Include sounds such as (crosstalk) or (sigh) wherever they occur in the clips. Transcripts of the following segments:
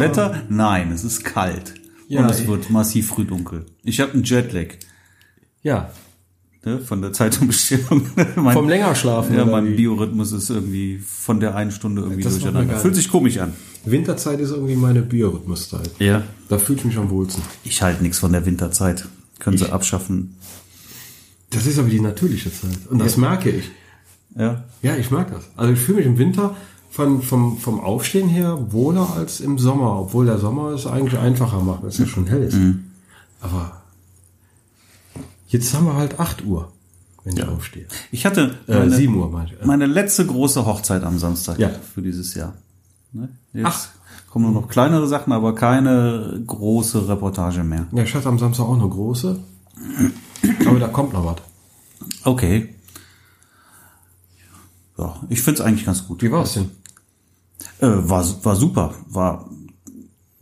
Wetter? Nein, es ist kalt. Ja, und es ich- wird massiv früh dunkel. Ich habe einen Jetlag Ja, ne, von der Zeitumstellung. (laughs) mein, vom Längerschlafen. ja, mein? Biorhythmus ist irgendwie von der einen Stunde irgendwie Das durcheinander. Fühlt sich komisch an. Winterzeit ist irgendwie meine Biorhythmuszeit. Ja. Da fühle ich mich am wohlsten. Ich halte nichts von der Winterzeit. Können sie abschaffen. Das ist aber die natürliche Zeit. Und das merke ich. Ja. Ja, ich mag das. Also ich fühle mich im Winter von, vom, vom Aufstehen her wohler als im Sommer, obwohl der Sommer es eigentlich einfacher macht, weil es ja schon hell ist. Aber jetzt haben wir halt 8 Uhr, wenn ich aufstehe. Ich hatte Äh, meine, 7 Uhr, meine ich. meine letzte große Hochzeit am Samstag Ja. für dieses Jahr. Ne? Jetzt Ach. kommen nur noch kleinere Sachen, aber keine große Reportage mehr. Ja, ich hatte am Samstag auch eine große. Aber da kommt noch was. Okay. Ja, ich find's eigentlich ganz gut. Wie war's denn? Äh, war, war super. War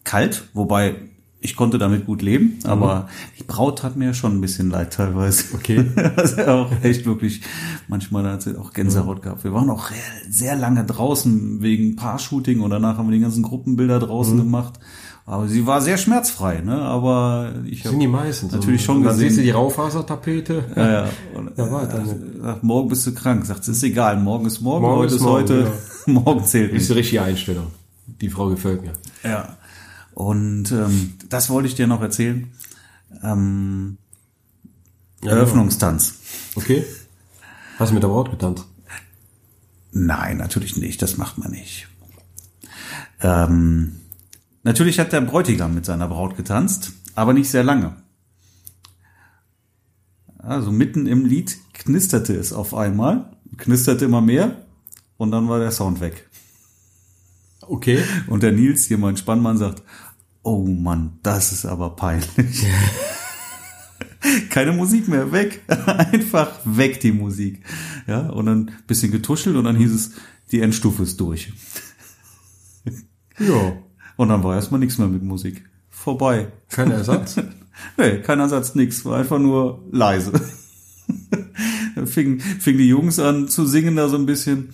kalt, wobei ich konnte damit gut leben, aber die Braut hat mir schon ein bisschen leid teilweise. Okay. (laughs) also auch echt wirklich, manchmal hat sie auch Gänsehaut gehabt. Wir waren auch sehr lange draußen wegen Paar-Shooting und danach haben wir die ganzen Gruppenbilder draußen Mhm. gemacht. Aber sie war sehr schmerzfrei, ne? Aber ich habe meisten. so. natürlich schon Und Dann gesehen. siehst du die Raufasertapete. (laughs) ja, ja. Und, Ja, war dann- sagt, morgen bist du krank. Sagt, es ist egal, morgen ist morgen, Morgen heute ist ist morgen, heute, (laughs) morgen zählt Ist nicht. die richtige Einstellung. Die Frau gefällt mir. Ja. Und ähm, das wollte ich dir noch erzählen. Ähm, Eröffnungstanz. Okay. Hast du mit der Braut getanzt? Nein, natürlich nicht. Das macht man nicht. Ähm, natürlich hat der Bräutigam mit seiner Braut getanzt, aber nicht sehr lange. Also mitten im Lied knisterte es auf einmal, knisterte immer mehr und dann war der Sound weg. Okay. Und der Nils, hier mein Spannmann, sagt, oh Mann, das ist aber peinlich. (laughs) Keine Musik mehr, weg. (laughs) Einfach weg die Musik. Ja, und dann ein bisschen getuschelt und dann hieß es, die Endstufe ist durch. Ja. Und dann war erstmal nichts mehr mit Musik. Vorbei. Kein Ersatz? (laughs) Nee, kein Ersatz, nix. War einfach nur leise. (laughs) Dann fingen fing die Jungs an zu singen da so ein bisschen.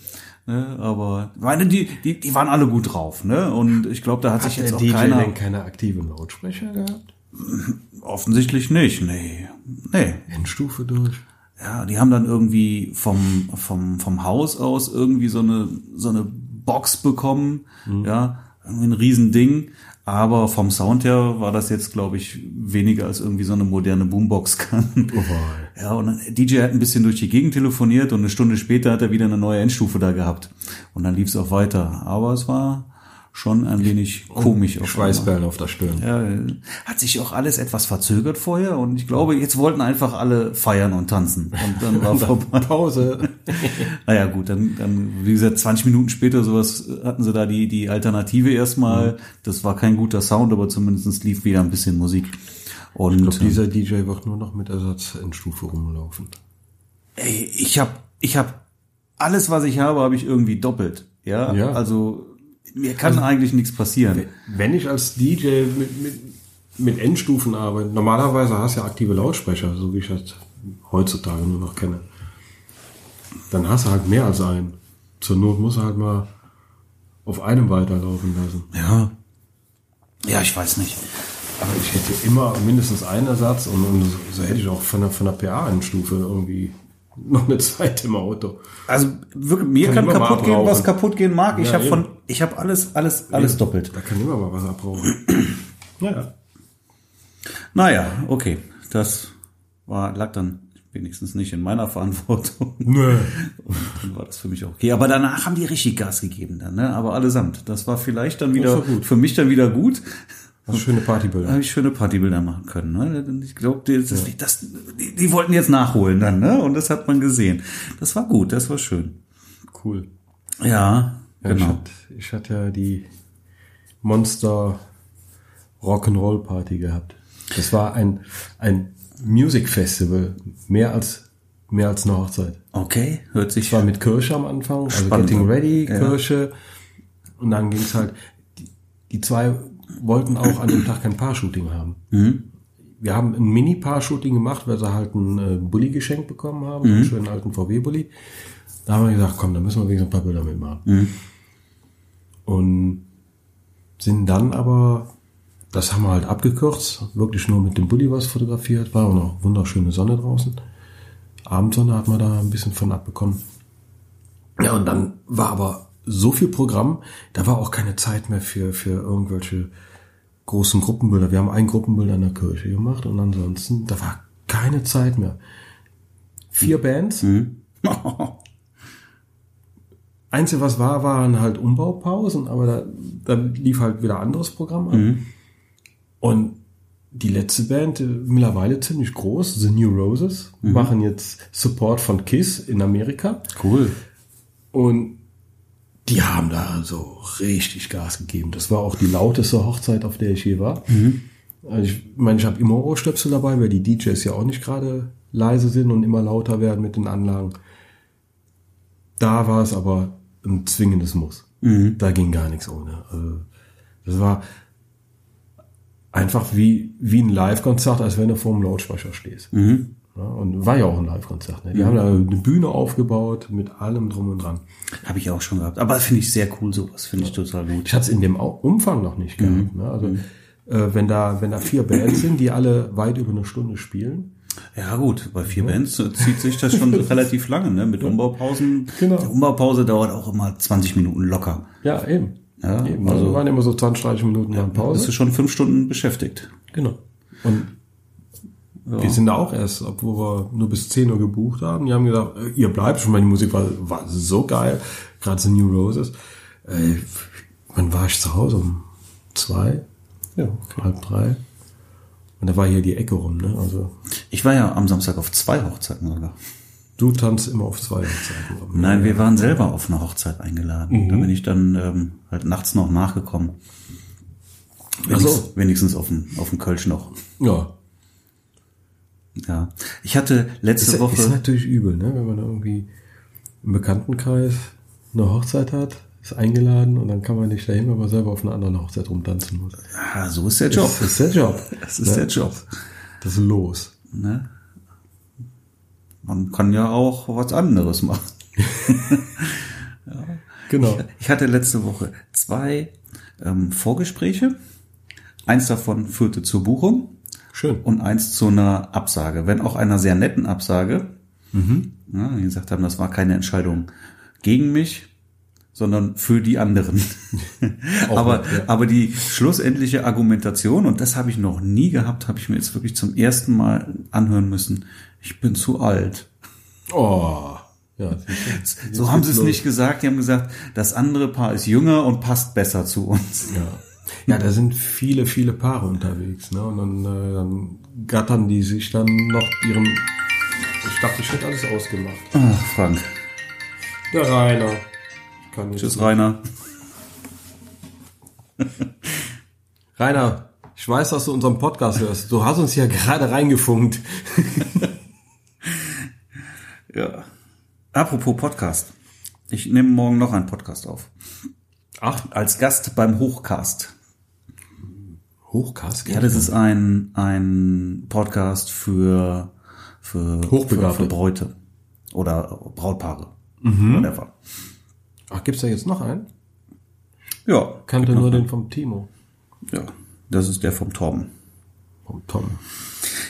Ne, aber meine, die, die, die waren alle gut drauf, ne? Und ich glaube, da hat, sich Hat jetzt der auch DJ keiner. denn keine aktiven Lautsprecher gehabt? (laughs) Offensichtlich nicht, nee. Nee. Endstufe durch. Ja, die haben dann irgendwie vom, vom, vom Haus aus irgendwie so eine, so eine Box bekommen. Ja, irgendwie ein Riesending. Aber vom Sound her war das jetzt, glaube ich, weniger als irgendwie so eine moderne Boombox kann. (laughs) Oh. Ja, und dann, DJ hat ein bisschen durch die Gegend telefoniert und eine Stunde später hat er wieder eine neue Endstufe da gehabt. Und dann lief es auch weiter. Aber es war schon ein wenig komisch. auf Schweißperlen auf der Stirn. ja, hat sich auch alles etwas verzögert vorher und ich glaube, jetzt wollten einfach alle feiern und tanzen. Und dann war (laughs) vorbei. Pause. (laughs) Naja, gut, dann, dann, wie gesagt, 20 Minuten später sowas hatten sie da die, die Alternative erstmal. Das war kein guter Sound, aber zumindest lief wieder ein bisschen Musik. Und Ich glaube, dieser DJ wird nur noch mit Ersatzendstufe rumlaufen. ey, ich habe ich hab alles, was ich habe, habe ich irgendwie doppelt. Ja, Ja. also mir kann eigentlich nichts passieren. Wenn ich als DJ mit, mit, mit Endstufen arbeite, normalerweise hast du ja aktive Lautsprecher, so wie ich das heutzutage nur noch kenne. Dann hast du halt mehr als einen. Zur Not muss er halt mal auf einem weiterlaufen lassen. Ja. Ja, ich weiß nicht. Aber ich hätte immer mindestens einen Ersatz und, und so hätte ich auch von der, von der PA-Endstufe irgendwie (laughs) noch eine zweite im Auto. Also wirklich, mir Kann kann, kaputt gehen, was kaputt gehen mag. Ich Ja, habe eben. von, ich habe alles, alles, alles doppelt. Da kann immer mal was abrauchen. (clears throat) naja. Naja, okay, das war lag dann wenigstens nicht in meiner Verantwortung. (laughs) Nö. Und (laughs) dann war das für mich auch okay. Aber danach haben die richtig Gas gegeben dann, ne? Aber allesamt. Das war vielleicht dann wieder für mich dann wieder gut. Was schöne Partybilder. habe ich schöne Partybilder machen können. Ne? Ich glaube, das, das, die, die wollten jetzt nachholen dann, ne? Und das hat man gesehen. Das war gut, das war schön. Cool. Ja, Ja, ich, genau. hatte, ich hatte ja die Monster Rock'n'Roll Party gehabt. Das war ein, ein Music Festival, mehr als, mehr als eine Hochzeit. Okay, hört sich Ich war mit Kirche am Anfang, also Spannend. Getting Ready, Ja. Kirche. Und dann ging's halt, die, die zwei wollten auch an dem Tag kein Paar-Shooting haben. Mhm. Wir haben ein Mini-Paar-Shooting gemacht, weil sie halt einen äh, Bulli geschenkt bekommen haben, Mhm. einen schönen alten VW-Bulli. Da haben wir gesagt, komm, da müssen wir wenigstens ein paar Bilder mitmachen. Mhm. Und sind dann aber, das haben wir halt abgekürzt, wirklich nur mit dem Bulli was fotografiert, war auch noch wunderschöne Sonne draußen. Abendsonne hat man da ein bisschen von abbekommen. Ja, und dann war aber so viel Programm, da war auch keine Zeit mehr für, für irgendwelche großen Gruppenbilder. Wir haben ein Gruppenbild an der Kirche gemacht und ansonsten, da war keine Zeit mehr. Vier Bands. Mhm. (laughs) Einzige, was war, waren halt Umbaupausen, aber da, da lief halt wieder anderes Programm an. Mhm. Und die letzte Band, äh, mittlerweile ziemlich groß, The New Roses, machen jetzt Support von Kiss in Amerika. Cool. Und die haben da so richtig Gas gegeben. Das war auch die lauteste Hochzeit, auf der ich je war. Also ich meine, ich habe immer Ohrstöpsel dabei, weil die DJs ja auch nicht gerade leise sind und immer lauter werden mit den Anlagen. Da war es aber ein zwingendes Muss. Da ging gar nichts ohne. Also das war einfach wie, wie ein Live-Konzert, als wenn du vor einem Lautsprecher stehst. Ja, und war ja auch ein Live-Konzert. Ne? Die haben da eine Bühne aufgebaut mit allem drum und dran. Habe ich auch schon gehabt. Aber finde ich sehr cool, sowas. Finde ich total gut. Ich hatte es in dem Umfang noch nicht gehabt. Ne? Also äh, wenn da wenn da vier Bands sind, die alle weit über eine Stunde spielen, Ja gut, bei vier Bands äh, zieht sich das schon (laughs) relativ lange, ne? Mit Umbaupausen. Genau. Die Umbaupause dauert auch immer 20 Minuten locker. ja eben. Ja, eben. Also also- waren immer so 20, 30 Minuten Bist Pause. du schon fünf Stunden beschäftigt. Genau. Und wir sind da auch erst, obwohl wir nur bis 10 Uhr gebucht haben. Die haben gesagt, äh, ihr bleibt schon, weil die Musik war, war so geil. Gerade so New Roses. Äh, wann war ich zu Hause? Um zwei? Ja. Halb drei? Und da war hier die Ecke rum, ne? Also Ich war ja am Samstag auf zwei Hochzeiten sogar. du tanzt immer auf zwei Hochzeiten. rum. Nein, wir waren selber auf eine Hochzeit eingeladen. Da bin ich dann ähm, halt nachts noch nachgekommen. Ach Wenigstens, so. wenigstens auf dem, auf dem Kölsch noch. Ja. Ja. Ich hatte letzte Ist, Woche. ist natürlich übel, ne? Wenn man irgendwie im Bekanntenkreis eine Hochzeit hat, ist eingeladen und dann kann man nicht dahin, weil man selber auf einer anderen Hochzeit rumtanzen muss. ah, so ist der Job. Das ist der Job. (laughs) Das ist der Job. Das ist los. Ne? Man kann ja auch was anderes machen. (laughs) Genau. Ich hatte letzte Woche zwei ähm, Vorgespräche. Eins davon führte zur Buchung Schön. und eins zu einer Absage. Wenn auch einer sehr netten Absage. Ja, die gesagt haben, das war keine Entscheidung gegen mich, sondern für die anderen. (laughs) aber, nett, ja. aber die schlussendliche Argumentation, und das habe ich noch nie gehabt, habe ich mir jetzt wirklich zum ersten Mal anhören müssen. Ich bin zu alt. Oh. Ja? So haben sie es nicht gesagt. Die haben gesagt, das andere Paar ist jünger und passt besser zu uns. Ja. Ja, da sind viele, viele Paare unterwegs, ne? Und dann, äh, dann gattern die sich dann noch ihren. Ich dachte, ich hätte alles ausgemacht. Ach, Frank. Der Rainer. Tschüss, Rainer. (laughs) Rainer, ich weiß, dass du unseren Podcast hörst. Du hast uns ja gerade reingefunkt. (laughs) Ja. Apropos Podcast. Ich nehme morgen noch einen Podcast auf. Ach, Als Gast beim Hochcast. Hochkast. Ja, das ist ein, ein Podcast für, für, Hochbegabte. für Bräute. Oder Brautpaare. Whatever. Ach, gibt's da jetzt noch einen? Ja. Kannte nur den vom Timo. Ja. Das ist der vom Torben. Vom Tom.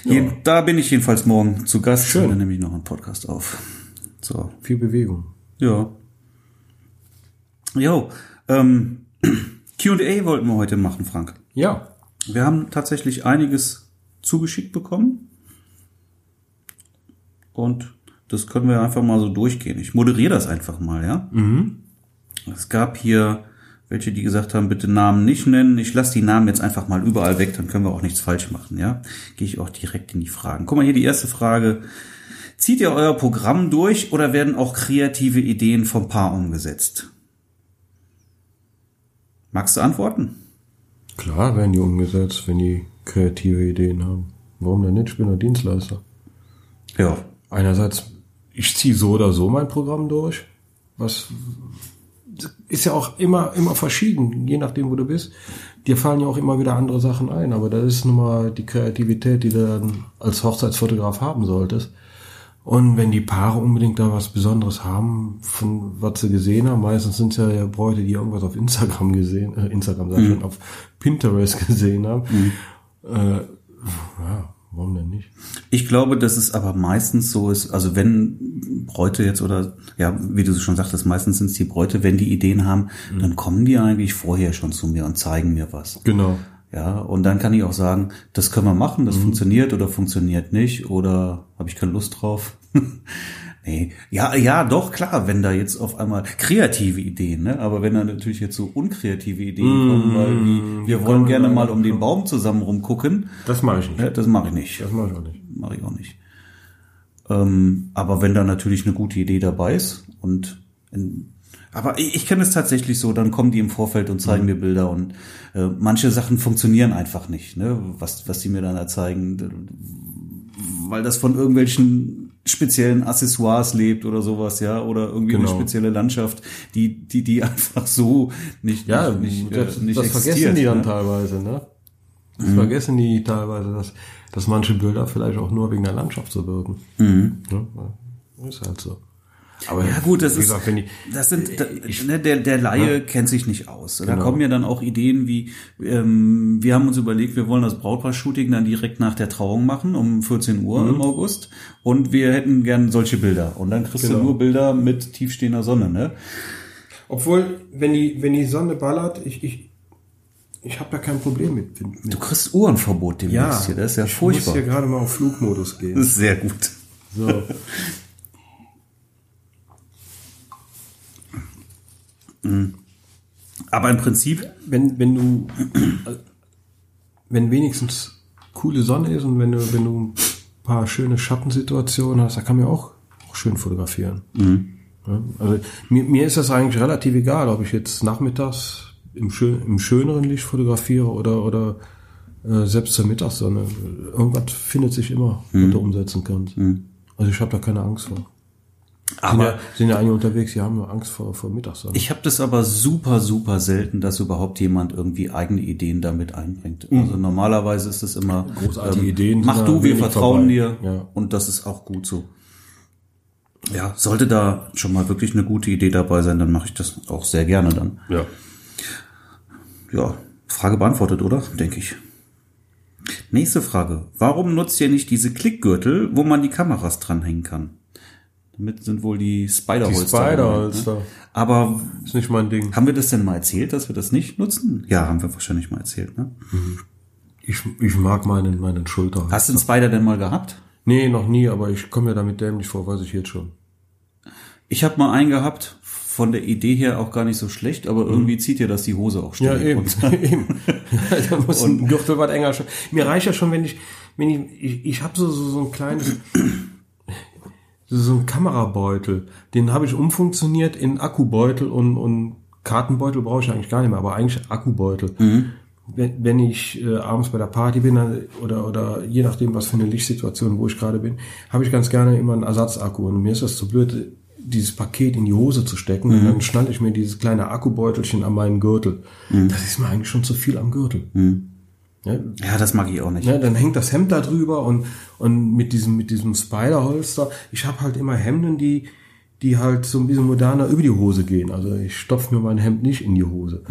Je, da bin ich jedenfalls morgen zu Gast. Schön. Dann nehme ich noch einen Podcast auf. So. Viel Bewegung. Ja. Jo. Ähm, (clears throat) Q&A wollten wir heute machen, Frank. Ja. Wir haben tatsächlich einiges zugeschickt bekommen. Und das können wir einfach mal so durchgehen. Ich moderiere das einfach mal, ja? Es gab hier welche, die gesagt haben, bitte Namen nicht nennen. Ich lasse die Namen jetzt einfach mal überall weg, dann können wir auch nichts falsch machen, ja? Gehe ich auch direkt in die Fragen. Guck mal hier die erste Frage. Zieht ihr euer Programm durch oder werden auch kreative Ideen vom Paar umgesetzt? Magst du antworten? Klar werden die umgesetzt, wenn die kreative Ideen haben. Warum denn nicht? Ich bin ein Dienstleister. Ja. Einerseits, ich ziehe so oder so mein Programm durch. Was ist ja auch immer, immer verschieden, je nachdem, wo du bist. Dir fallen ja auch immer wieder andere Sachen ein, aber das ist nun mal die Kreativität, die du dann als Hochzeitsfotograf haben solltest. Und wenn die Paare unbedingt da was Besonderes haben, von was sie gesehen haben, meistens sind es ja, ja Bräute, die irgendwas auf Instagram gesehen, äh, Instagram sag ich schon, auf Pinterest (laughs) gesehen haben. Äh, ja, warum denn nicht? Ich glaube, dass es aber meistens so ist, also wenn Bräute jetzt oder, ja, wie du schon sagtest, meistens sind es die Bräute, wenn die Ideen haben, dann kommen die eigentlich vorher schon zu mir und zeigen mir was. Genau. Ja, und dann kann ich auch sagen, das können wir machen, das funktioniert oder funktioniert nicht oder habe ich keine Lust drauf. (laughs) nee, ja, ja, doch, klar, wenn da jetzt auf einmal kreative Ideen, ne? aber wenn da natürlich jetzt so unkreative Ideen kommen, weil wie, wir wollen gerne mal um den Baum zusammen rumgucken, Das mache ich nicht. das mache ich nicht. Das mache ich auch nicht. Mache ich auch nicht. Ähm, aber wenn da natürlich eine gute Idee dabei ist und in, aber ich, ich kenne es tatsächlich so, dann kommen die im Vorfeld und zeigen mir Bilder und äh, manche Sachen funktionieren einfach nicht, ne? was, was die mir dann da zeigen, weil das von irgendwelchen speziellen Accessoires lebt oder sowas, ja, oder irgendwie eine Genau. spezielle Landschaft, die, die, die (laughs) einfach so nicht, Ja, nicht, das, äh, nicht das vergessen die dann ne? teilweise, ne? Das vergessen die teilweise, dass, dass manche Bilder vielleicht auch nur wegen der Landschaft so wirken. Mhm. Ja, ist halt so. Aber Ja gut, das ist, gesagt, die, das sind, da, ne, der, der Laie kennt sich nicht aus. Da Genau. kommen ja dann auch Ideen wie, ähm, wir haben uns überlegt, wir wollen das Brautpaar-Shooting dann direkt nach der Trauung machen, um 14 Uhr Mhm. im August. Und wir hätten gern solche Bilder. Und dann kriegst Genau. du nur Bilder mit tiefstehender Sonne, ne? Obwohl, wenn die, wenn die Sonne ballert, ich, ich, ich habe da kein Problem mit. mit Du kriegst Uhrenverbot demnächst hier, das ist ja ich furchtbar. muss hier gerade mal auf Flugmodus gehen. Das ist sehr gut. So. (laughs) Aber im Prinzip, wenn, wenn du, wenn wenigstens coole Sonne ist und wenn du, wenn du ein paar schöne Schattensituationen hast, da kann man ja auch, auch schön fotografieren. Ja, also mir, mir ist das eigentlich relativ egal, ob ich jetzt nachmittags im, schön, im schöneren Licht fotografiere oder, oder äh, selbst zur Mittagssonne. Irgendwas findet sich immer, was du umsetzen kannst. Also ich habe da keine Angst vor. Sind aber ja, sind ja einige unterwegs, die haben nur Angst vor, vor Mittagssonne. Ich habe das aber super, super selten, dass überhaupt jemand irgendwie eigene Ideen damit einbringt. Mhm. Also normalerweise ist es immer ähm, Großartige Ideen sind Mach du, wir vertrauen vorbei. dir Ja. und das ist auch gut so. Ja, sollte da schon mal wirklich eine gute Idee dabei sein, dann mache ich das auch sehr gerne dann. ja. Ja, Frage beantwortet, oder? Denke ich. Nächste Frage. Warum nutzt ihr nicht diese Klickgürtel, wo man die Kameras dranhängen kann? Damit sind wohl die Spider-Holster. Die Spider-Holster. Ne? Aber Ist nicht mein Ding. haben wir das denn mal erzählt, dass wir das nicht nutzen? Ja, haben wir wahrscheinlich mal erzählt, ne? Ich, ich mag meinen, meinen Schulter. Hast du einen Spider denn mal gehabt? Nee, noch nie, aber ich komme mir damit dämlich vor, weiß ich jetzt schon. Ich habe mal einen gehabt, von der Idee her auch gar nicht so schlecht, aber irgendwie zieht dir das die Hose auch Ja, ständig eben. (laughs) eben. da muss ein Gürtel was enger schon. Mir reicht ja schon, wenn ich, wenn ich, ich, ich habe so, so, so ein kleines, so, ein Kamerabeutel. Den habe ich umfunktioniert in Akkubeutel und, und Kartenbeutel brauche ich eigentlich gar nicht mehr, aber eigentlich Akkubeutel. Wenn, wenn ich äh, abends bei der Party bin oder, oder je nachdem, was für eine Lichtsituation, wo ich gerade bin, habe ich ganz gerne immer einen Ersatzakku. Und mir ist das zu blöd, dieses Paket in die Hose zu stecken. Und dann schnalle ich mir dieses kleine Akkubeutelchen an meinen Gürtel. Das ist mir eigentlich schon zu viel am Gürtel. Ja, Ja, das mag ich auch nicht. ja, dann hängt das Hemd da drüber und, und mit diesem, mit diesem Spider-Holster. Ich habe halt immer Hemden, die, die halt so ein bisschen moderner über die Hose gehen. Also ich stopfe mir mein Hemd nicht in die Hose.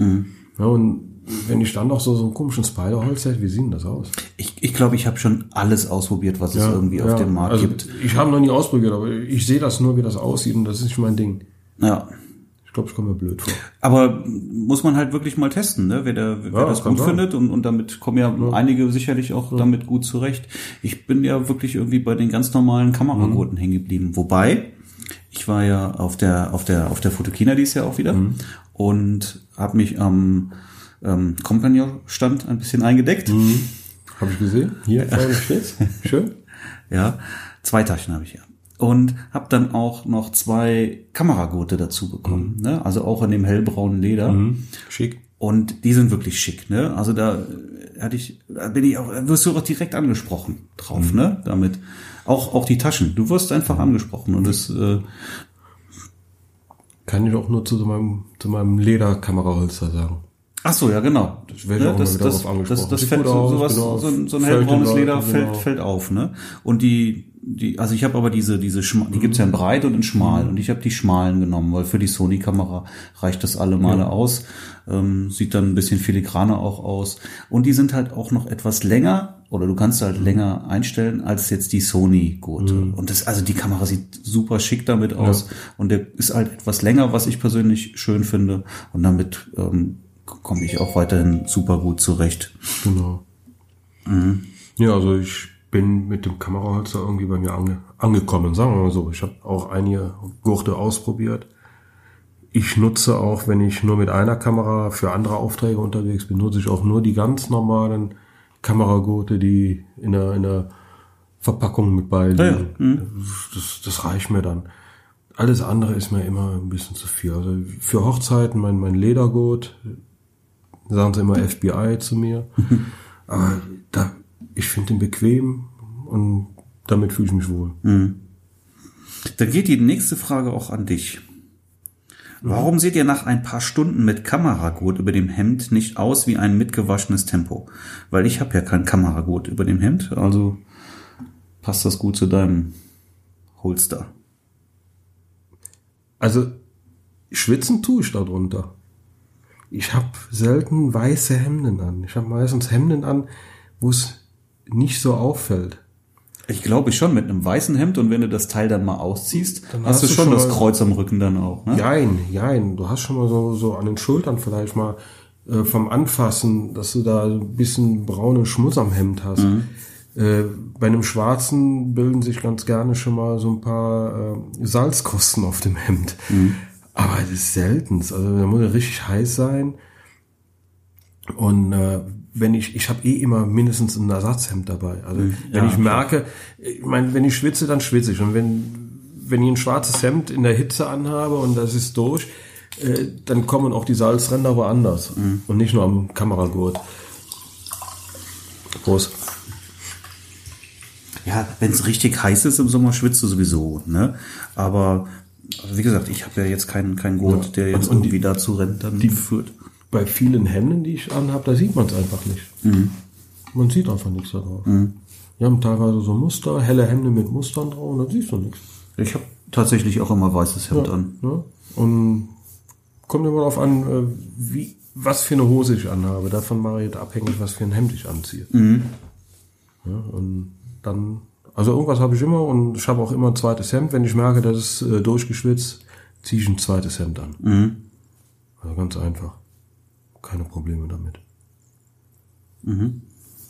Ja, und wenn ich dann noch so, so einen komischen Spider-Holster hätte, wie sieht denn das aus? Ich glaube, ich, glaub, ich habe schon alles ausprobiert, was es irgendwie auf ja, dem Markt also gibt. Ich habe noch nie ausprobiert, aber ich sehe das nur, wie das aussieht und das ist nicht mein Ding. Ja. Ich glaube, ich komme mir blöd vor. Aber muss man halt wirklich mal testen, ne? wer, der, wer Ja, das gut sein. findet und, und damit kommen ja, einige sicherlich auch damit gut zurecht. Ich bin ja wirklich irgendwie bei den ganz normalen Kameragurten hängen geblieben. Wobei, ich war ja auf der auf der auf der Fotokina dies Jahr auch wieder und habe mich am ähm, Compagnon-Stand ein bisschen eingedeckt. Habe ich gesehen? Hier (laughs) vorne steht's. Schön. Ja, zwei Taschen habe ich ja. Und habe dann auch noch zwei Kameragurte dazu bekommen, ne? also auch in dem hellbraunen Leder. Schick. Und die sind wirklich schick, ne? Also da äh, hatte ich, da bin ich auch, da wirst du auch direkt angesprochen drauf, ne? Damit. Auch, auch die Taschen. Du wirst einfach angesprochen und das, äh, Kann ich auch nur zu meinem, zu meinem Lederkameraholster sagen. Ach so, ja, genau. Das werde ich auch immer wieder angesprochen. das, das Sieht fällt so, aus, sowas, genau. so, ein- so ein Fällt hellbraunes Leder genau. fällt, fällt auf, ne? Und die die, also ich habe aber diese, diese, Schma die gibt's ja in breit und in schmal und ich habe die schmalen genommen, weil für die Sony-Kamera reicht das alle Male Ja. aus. Ähm, sieht dann ein bisschen filigraner auch aus und die sind halt auch noch etwas länger oder du kannst halt länger einstellen als jetzt die Sony-Gurte. Und das, also die Kamera sieht super schick damit aus und der ist halt etwas länger, was ich persönlich schön finde und damit ähm, komme ich auch weiterhin super gut zurecht. Genau. Ja, also ich bin mit dem Kameraholzer irgendwie bei mir ange angekommen, sagen wir mal so. Ich habe auch einige Gurte ausprobiert. Ich nutze auch, wenn ich nur mit einer Kamera für andere Aufträge unterwegs bin, nutze ich auch nur die ganz normalen Kameragurte, die in der, in der Verpackung mit beiliegen. Das, das reicht mir dann. Alles andere ist mir immer ein bisschen zu viel. Also für Hochzeiten mein, mein Ledergurt, sagen sie immer FBI zu mir. Aber da, ich finde den bequem und damit fühle ich mich wohl. Dann geht die nächste Frage auch an dich. Warum seht ihr nach ein paar Stunden mit Kameragurt über dem Hemd nicht aus wie ein mitgewaschenes Tempo? Weil ich habe ja kein Kameragurt über dem Hemd, also passt das gut zu deinem Holster. Also schwitzen tue ich darunter. Ich habe selten weiße Hemden an. Ich habe meistens Hemden an, wo es nicht so auffällt. Ich glaube schon mit einem weißen Hemd und wenn du das Teil dann mal ausziehst, Dann hast, hast du schon schon das Kreuz am Rücken dann auch. Ne? Jein, jein. Du hast schon mal so, so an den Schultern vielleicht mal äh, vom Anfassen, dass du da ein bisschen braunen Schmutz am Hemd hast. Äh, bei einem schwarzen bilden sich ganz gerne schon mal so ein paar äh, Salzkosten auf dem Hemd. Aber das ist selten. Also da muss er richtig heiß sein. Und äh, wenn ich, ich habe eh immer mindestens ein Ersatzhemd dabei. Also wenn Ja, ich merke, ich meine, wenn ich schwitze, dann schwitze ich. Und wenn, wenn ich ein schwarzes Hemd in der Hitze anhabe und das ist durch, äh, dann kommen auch die Salzränder woanders. Und nicht nur am Kameragurt. Prost. Ja, wenn es richtig heiß ist im Sommer, schwitzt du sowieso. Ne? Aber wie gesagt, ich habe ja jetzt keinen keinen Gurt, Ja. der jetzt Und- und die- irgendwie dazu rennt, dann die- führt. Bei vielen Hemden, die ich anhabe, da sieht man es einfach nicht. Man sieht einfach nichts da drauf. Die haben teilweise so Muster, helle Hemden mit Mustern drauf und da siehst du nichts. Ich habe tatsächlich auch immer weißes Hemd an. Ne? Und kommt immer darauf an, äh, wie, was für eine Hose ich anhabe. Davon mache ich jetzt abhängig, was für ein Hemd ich anziehe. Ja, und dann, also irgendwas habe ich immer und ich habe auch immer ein zweites Hemd. Wenn ich merke, das ist äh, durchgeschwitzt, ziehe ich ein zweites Hemd an. Also ganz einfach. Keine Probleme damit.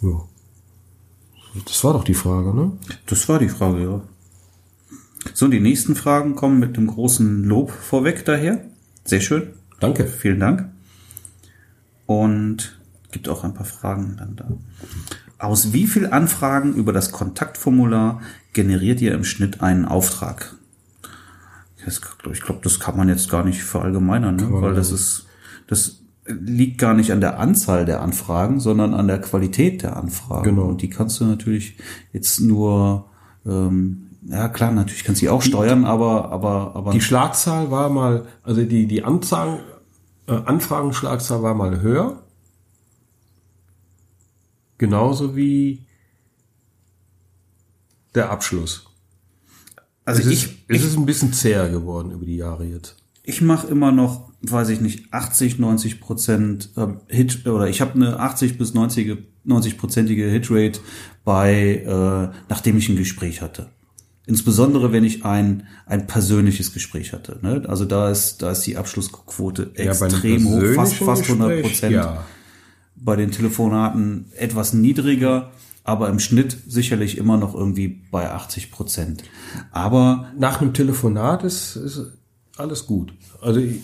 Ja. Das war doch die Frage, ne? Das war die Frage, ja. So, die nächsten Fragen kommen mit dem großen Lob vorweg daher. Sehr schön. Danke. Vielen Dank. Und gibt auch ein paar Fragen dann da. Aus wie viel Anfragen über das Kontaktformular generiert ihr im Schnitt einen Auftrag? Das, ich glaube, das kann man jetzt gar nicht verallgemeinern, ne? weil das ist, das liegt gar nicht an der Anzahl der Anfragen, sondern an der Qualität der Anfragen. Genau. Und die kannst du natürlich jetzt nur, ähm, ja klar, natürlich kannst du die auch steuern, aber, aber, aber Die Schlagzahl war mal, also die, die Anzahl, äh, Anfragenschlagzahl war mal höher. Genauso wie der Abschluss. also es, ich, ist, es ist ein bisschen zäher geworden über die Jahre jetzt. ich mache immer noch, weiß ich nicht, 80, 90 Prozent äh, Hit oder ich habe eine 80 bis 90 90-prozentige Hitrate bei, äh, nachdem ich ein Gespräch hatte. Insbesondere wenn ich ein ein persönliches Gespräch hatte. Ne? Also da ist da ist die Abschlussquote extrem hoch, fast fast 100 Gespräch, Prozent. ja. Bei den Telefonaten etwas niedriger, aber im Schnitt sicherlich immer noch irgendwie bei 80 Prozent. Aber Nach einem Telefonat ist, ist alles gut. Also ich,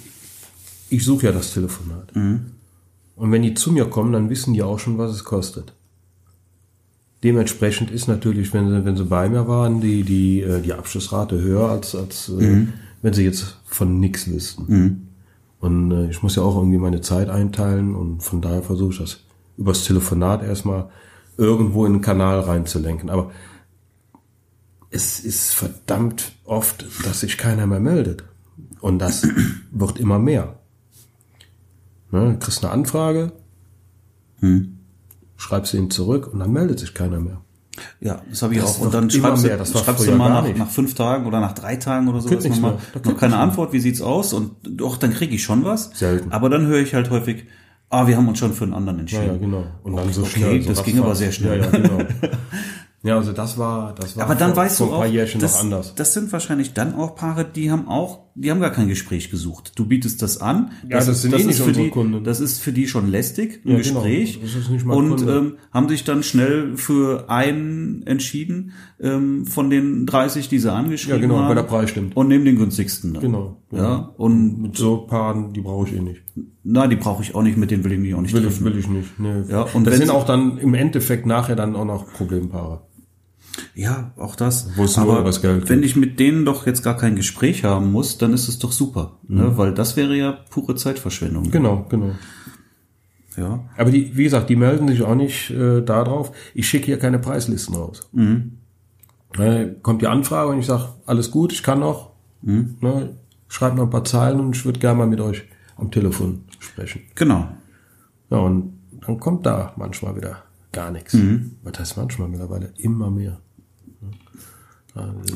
ich suche ja das Telefonat. Und wenn die zu mir kommen, dann wissen die auch schon, was es kostet. Dementsprechend ist natürlich, wenn sie, wenn sie bei mir waren, die, die, äh, die Abschlussrate höher, als, als äh, wenn sie jetzt von nichts wüssten. Und äh, ich muss ja auch irgendwie meine Zeit einteilen und von daher versuche ich das übers Telefonat erstmal irgendwo in den Kanal reinzulenken. Aber es ist verdammt oft, dass sich keiner mehr meldet. Und das (clears throat) wird immer mehr. Ne, du kriegst eine Anfrage, schreibst ihn zurück und dann meldet sich keiner mehr. Ja, das habe ich Das auch. Und dann schreibst, mehr. du, schreibst du mal nach, nach fünf Tagen oder nach drei Tagen oder mehr. Da noch keine. Antwort, wie sieht's aus? Und doch, dann kriege ich schon was. Selten. Aber dann höre ich halt häufig, ah, wir haben uns schon für einen anderen entschieden. Ja, ja, genau. Und dann so Okay, schnell. So das ging aber sehr schnell. Ja, ja, genau. (laughs) ja, also das war, das war Aber dann vor, weißt vor du auch, Jährchen das, noch anders. das sind wahrscheinlich dann auch Paare, die haben auch, die haben gar kein Gespräch gesucht. Du bietest das an. Ja, das sind eh ist nicht für unsere die, Kunden. Das ist für die schon lästig, ein Ja, genau. Gespräch. Das ist nicht mal und Kunde. ähm, haben sich dann schnell für einen entschieden ähm, von den 30, die sie angeschrieben Ja, genau, haben. weil der Preis stimmt. Und nehmen den günstigsten. Dann. Genau. Ja, und Mit so Paaren, die brauche ich eh nicht. na, die brauche ich auch nicht, mit denen will ich mich auch nicht Will treffen. ich, will ich nicht. Nee. Ja, und das sind auch dann im Endeffekt nachher dann auch noch Problempaare. Ja, auch das. Wo es nur übers Geld wenn ich mit denen doch jetzt gar kein Gespräch haben muss, dann ist es doch super. Ne? Weil das wäre ja pure Zeitverschwendung. Genau, genau. Ja. Aber die, wie gesagt, die melden sich auch nicht äh, darauf. Ich schicke hier keine Preislisten raus. Äh, kommt die Anfrage und ich sage, alles gut, ich kann noch. Ne, schreibt noch ein paar Zeilen und ich würde gerne mal mit euch am Telefon sprechen. Genau. Ja, und dann kommt da manchmal wieder gar nichts. Was heißt manchmal mittlerweile? Immer mehr.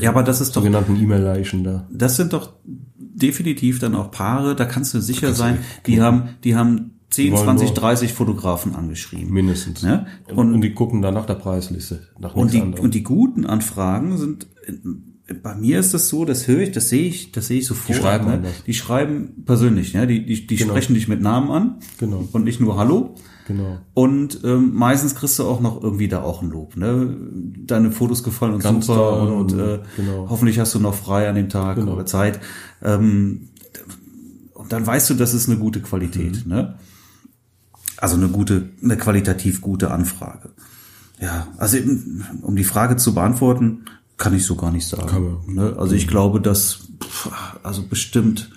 Ja, aber das ist doch, Sogenannten E-Mail-Leichen da. das sind doch definitiv dann auch Paare, da kannst du sicher sein, die haben, die haben 10, Wollen 20, nur- 30 Fotografen angeschrieben. Mindestens. Ne? Und, und die gucken dann nach der Preisliste. Nach Und die, anderem. und die guten Anfragen sind, bei mir ist das so, das höre ich, das sehe ich, das sehe ich sofort. Die schreiben ne? Die schreiben persönlich, ne? die, die, die sprechen dich mit Namen an Genau. und nicht nur Hallo. Genau. Und ähm, meistens kriegst du auch noch irgendwie da auch ein Lob. Ne? Deine Fotos gefallen uns Ganz super und, und, äh, genau. hoffentlich hast du noch frei an dem Tag Genau. oder Zeit. Ähm, und dann weißt du, das ist eine gute Qualität. Mhm. Ne? Also eine gute, eine qualitativ gute Anfrage. Ja, also eben, um die Frage zu beantworten, kann ich so gar nicht sagen. Ne? Also ich glaube, dass also bestimmt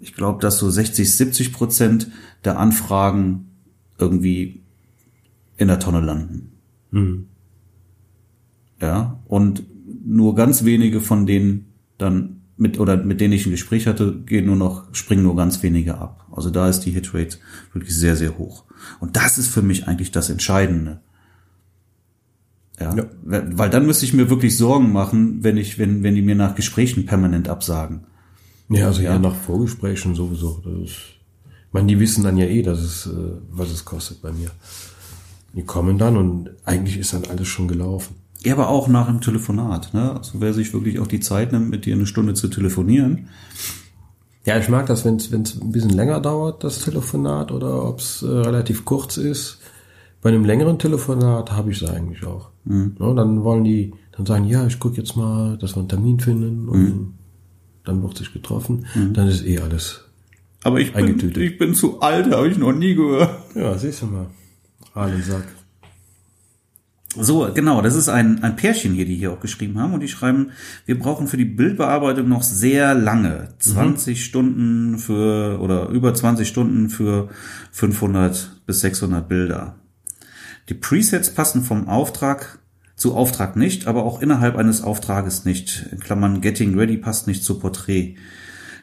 ich glaube, dass so 60, 70 Prozent der Anfragen irgendwie in der Tonne landen. Mhm. Ja, und nur ganz wenige von denen dann mit oder mit denen ich ein Gespräch hatte, gehen nur noch, springen nur ganz wenige ab. Also da ist die Hitrate wirklich sehr, sehr hoch. Und das ist für mich eigentlich das Entscheidende. Ja, Ja. weil dann müsste ich mir wirklich Sorgen machen, wenn ich, wenn, wenn die mir nach Gesprächen permanent absagen. Ja, also Ja. ja, nach Vorgesprächen sowieso. Das ist, ich meine, die wissen dann ja eh, dass es, äh, was es kostet bei mir. Die kommen dann und eigentlich ist dann alles schon gelaufen. Ja, aber auch nach dem Telefonat. Ne? Also wer sich wirklich auch die Zeit nimmt, mit dir eine Stunde zu telefonieren. Ja, ich mag das, wenn es ein bisschen länger dauert, das Telefonat, oder ob es äh, relativ kurz ist. Bei einem längeren Telefonat habe ich es eigentlich auch. Ja, dann wollen die dann sagen, ja, ich gucke jetzt mal, dass wir einen Termin finden und dann wird sich getroffen. Dann ist eh alles. Aber ich bin, ich bin zu alt, habe ich noch nie gehört. Ja, siehst du mal. Allen Sack. So, genau, das ist ein, ein Pärchen hier, die hier auch geschrieben haben. Und die schreiben, wir brauchen für die Bildbearbeitung noch sehr lange. 20 Stunden für, oder über 20 Stunden für 500 bis 600 Bilder. Die Presets passen vom Auftrag zu Auftrag nicht, aber auch innerhalb eines Auftrages nicht. In Klammern Getting Ready passt nicht zu Porträt.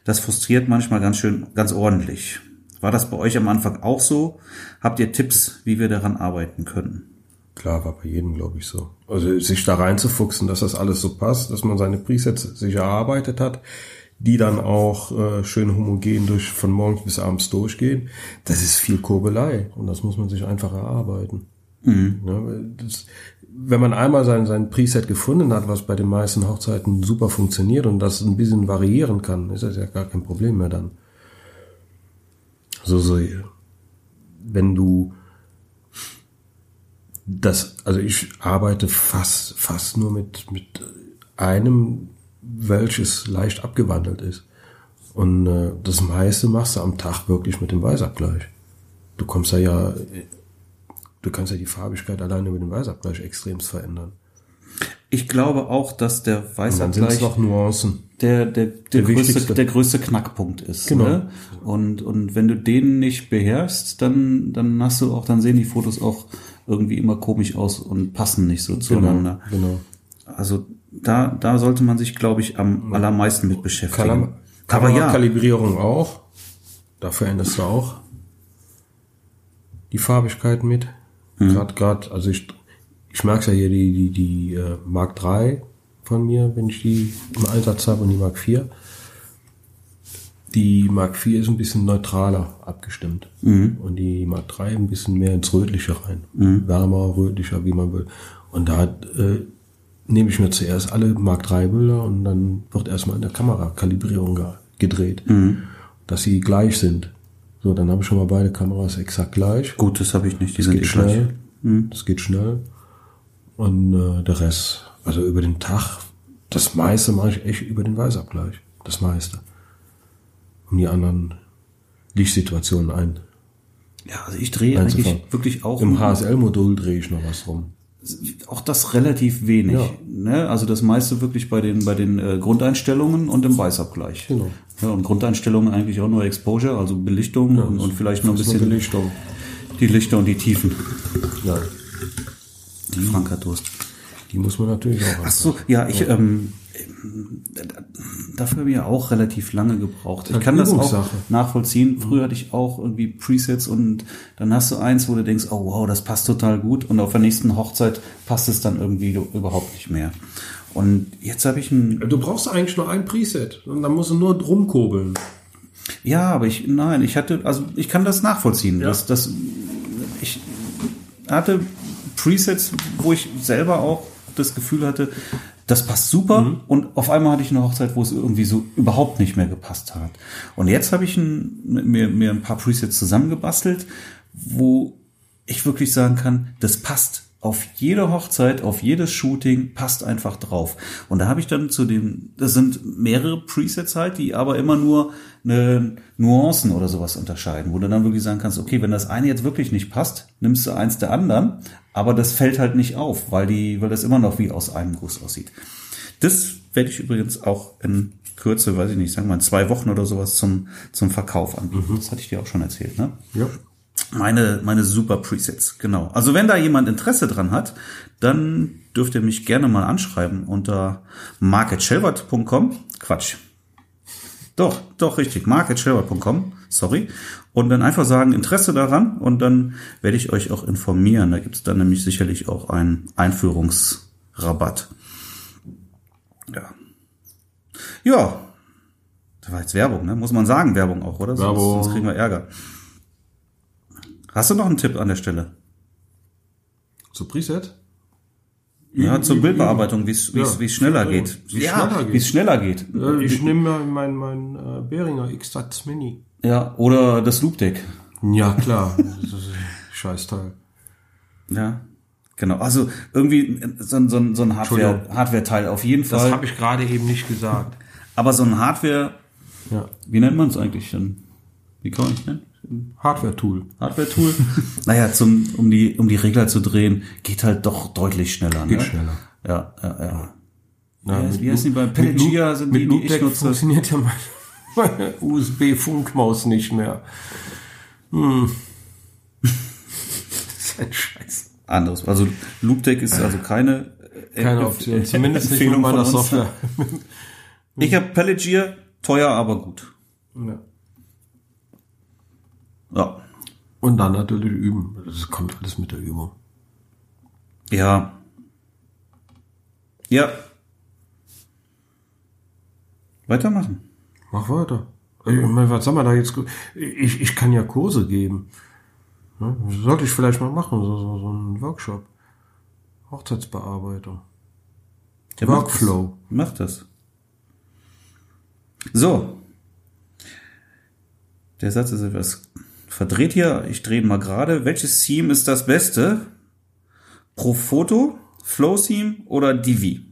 Das frustriert manchmal ganz schön, ganz ordentlich. War das bei euch am Anfang auch so? Habt ihr Tipps, wie wir daran arbeiten können? Klar, war bei jedem, glaube ich, so. Also sich da reinzufuchsen, dass das alles so passt, dass man seine Presets sich erarbeitet hat, die dann auch äh, schön homogen durch von morgens bis abends durchgehen, das ist viel Kurbelei und das muss man sich einfach erarbeiten. Ja, weil das, wenn man einmal sein, sein Preset gefunden hat, was bei den meisten Hochzeiten super funktioniert und das ein bisschen variieren kann, ist das ja gar kein Problem mehr dann. So, so, wenn du das, also ich arbeite fast, fast nur mit, mit einem, welches leicht abgewandelt ist. Und äh, das meiste machst du am Tag wirklich mit dem Weißabgleich. Du kommst ja ja, du kannst ja die Farbigkeit alleine mit dem Weißabgleich extremst verändern. Ich glaube auch, dass der Weißabgleich noch Nuancen. der, der, der, Der größte, wichtigste. der größte Knackpunkt ist. Genau. Ne? Und, und wenn du den nicht beherrschst, dann, dann hast du auch, dann sehen die Fotos auch irgendwie immer komisch aus und passen nicht so zueinander. Genau. Also da, da sollte man sich, glaube ich, am allermeisten mit beschäftigen. Kalam Aber ja, Kalibrierung auch. Da veränderst du auch die Farbigkeit mit. Mhm. Gerade, gerade, also ich, ich merke ja hier die, die, die äh, Mark 3 von mir, wenn ich die im Einsatz habe und die Mark 4. Die Mark 4 ist ein bisschen neutraler abgestimmt. Und die Mark 3 ein bisschen mehr ins Rötliche rein. Wärmer, rötlicher, wie man will. Und da äh, nehme ich mir zuerst alle Mark 3 Bilder und dann wird erstmal in der Kamera Kalibrierung ge gedreht, dass sie gleich sind. So, dann habe ich schon mal beide Kameras exakt gleich. Gut, das habe ich nicht. Die Das sind geht eh schnell. Das geht schnell. Und äh, der Rest, also über den Tag, das meiste mache ich echt über den Weißabgleich. Das meiste. Um die anderen Lichtsituationen ein. Ja, also ich drehe eigentlich wirklich auch Im HSL-Modul drehe ich noch was rum. auch das relativ wenig. Ja. Ne? Also das meiste wirklich bei den bei den äh, Grundeinstellungen und im Weißabgleich. Genau. Ja, und Grundeinstellungen eigentlich auch nur Exposure, also Belichtung und, und vielleicht noch ein bisschen Belichtung. die Lichter und die Tiefen. Ja, Die Frank hat Durst. die muss man natürlich auch Ach so, ja, ich ähm, dafür habe ich ja auch relativ lange gebraucht. Ich kann das auch nachvollziehen. Früher hatte ich auch irgendwie Presets und dann hast du eins, wo du denkst, oh wow, das passt total gut und auf der nächsten Hochzeit passt es dann irgendwie überhaupt nicht mehr. Und jetzt habe ich ein Du brauchst eigentlich nur ein Preset und dann musst du nur drum kurbeln. Ja, aber ich, nein, ich hatte, also ich kann das nachvollziehen. Ja. Das, das, ich hatte Presets, wo ich selber auch das Gefühl hatte, das passt super und auf einmal hatte ich eine Hochzeit, wo es irgendwie so überhaupt nicht mehr gepasst hat. Und jetzt habe ich ein, mir, mir ein paar Presets zusammengebastelt, wo ich wirklich sagen kann, das passt auf jede Hochzeit, auf jedes Shooting, passt einfach drauf. Und da habe ich dann zu dem, das sind mehrere Presets halt, die aber immer nur eine Nuancen oder sowas unterscheiden, wo du dann wirklich sagen kannst, okay, wenn das eine jetzt wirklich nicht passt, nimmst du eins der anderen, aber das fällt halt nicht auf, weil die, weil das immer noch wie aus einem Guss aussieht. Das werde ich übrigens auch in Kürze, weiß ich nicht, sagen wir mal in zwei Wochen oder sowas zum, zum Verkauf anbieten. Das hatte ich dir auch schon erzählt, ne? Ja. Meine, meine super Presets, genau. Also wenn da jemand Interesse dran hat, dann dürft ihr mich gerne mal anschreiben unter marketschelbert.com. Quatsch. Doch, doch, richtig. marketschelbert.com. Sorry. Und dann einfach sagen, Interesse daran und dann werde ich euch auch informieren. Da gibt's dann nämlich sicherlich auch einen Einführungsrabatt. Ja. Ja. Das war jetzt Werbung, ne? Muss man sagen, Werbung auch, oder? Sonst, Werbung. sonst kriegen wir Ärger. Hast du noch einen Tipp an der Stelle? Zu Preset? Ja, zur Bildbearbeitung, wie es wie es Ja, wie es schneller ja, geht. wie ja, schneller geht. wie es schneller geht. Äh, Ich nehme mal mein, mein äh, Behringer X-Tats Mini. Ja, oder das Loop Deck. Ja, klar. (laughs) Das Scheißteil. Ja, genau. Also irgendwie so, ein- so, ein- so ein Hardware. Hardware-Teil auf jeden Das Fall. habe ich gerade eben nicht gesagt. Aber so ein Hardware, Ja. wie nennt man es eigentlich denn? Wie kann es nennen? Hardware-Tool. Hardware-Tool. (laughs) naja, zum, um die, um die Regler zu drehen, geht halt doch deutlich schneller. Geht ne? schneller. Ja, ja, ja. Ja, heißt- wie heißen die bei Pelagia sind mit die, die ich nutze? funktioniert ja (laughs) meine, USB-Funkmaus nicht mehr. Hm. (laughs) das ist ein Scheiß. Anderes. Also Loop Deck ist also keine, äh, Keine Option. Zumindest nicht mit meiner. Software. Ich habe Pelagier, teuer, aber gut. Ja. Ja. Und dann natürlich üben. Das kommt alles mit der Übung. Ja. Ja. Weitermachen. Mach weiter. Ich meine, was soll man da jetzt? Ich, ich kann ja Kurse geben. Ja, sollte ich vielleicht mal machen, so, so, so einen Workshop. Hochzeitsbearbeitung. Mach Workflow. das. Mach das. So. Der Satz ist etwas verdreht hier. Ich drehe mal gerade. Welches Theme ist das Beste? Pro Foto, Flow Theme oder Divi?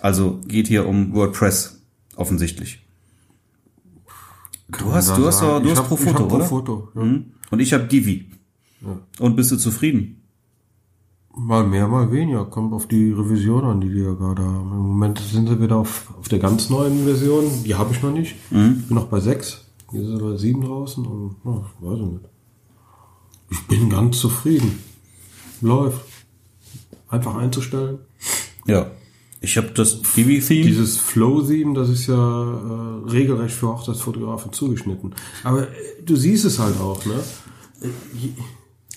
Also geht hier um WordPress offensichtlich. Du hast, du hast, sagen. doch- du Ich hast hab- pro ich Foto, hab pro oder? Foto, ja. Mhm. Und ich habe Divi. Und bist du zufrieden? Mal mehr, mal weniger. Kommt auf die Revision an, die wir ja gerade haben. Im Moment sind sie wieder auf, auf der ganz neuen Version. Die habe ich noch nicht. Mhm. Bin noch bei sechs. Hier ist bei sieben draußen. Und, ja, weiß ich nicht. Ich bin ganz zufrieden. Läuft. Einfach einzustellen. Ja. Ich habe das Divi-Theme. Dieses Flow-Theme, das ist ja äh, regelrecht für Hochzeitsfotografen zugeschnitten. Aber äh, du siehst es halt auch, ne?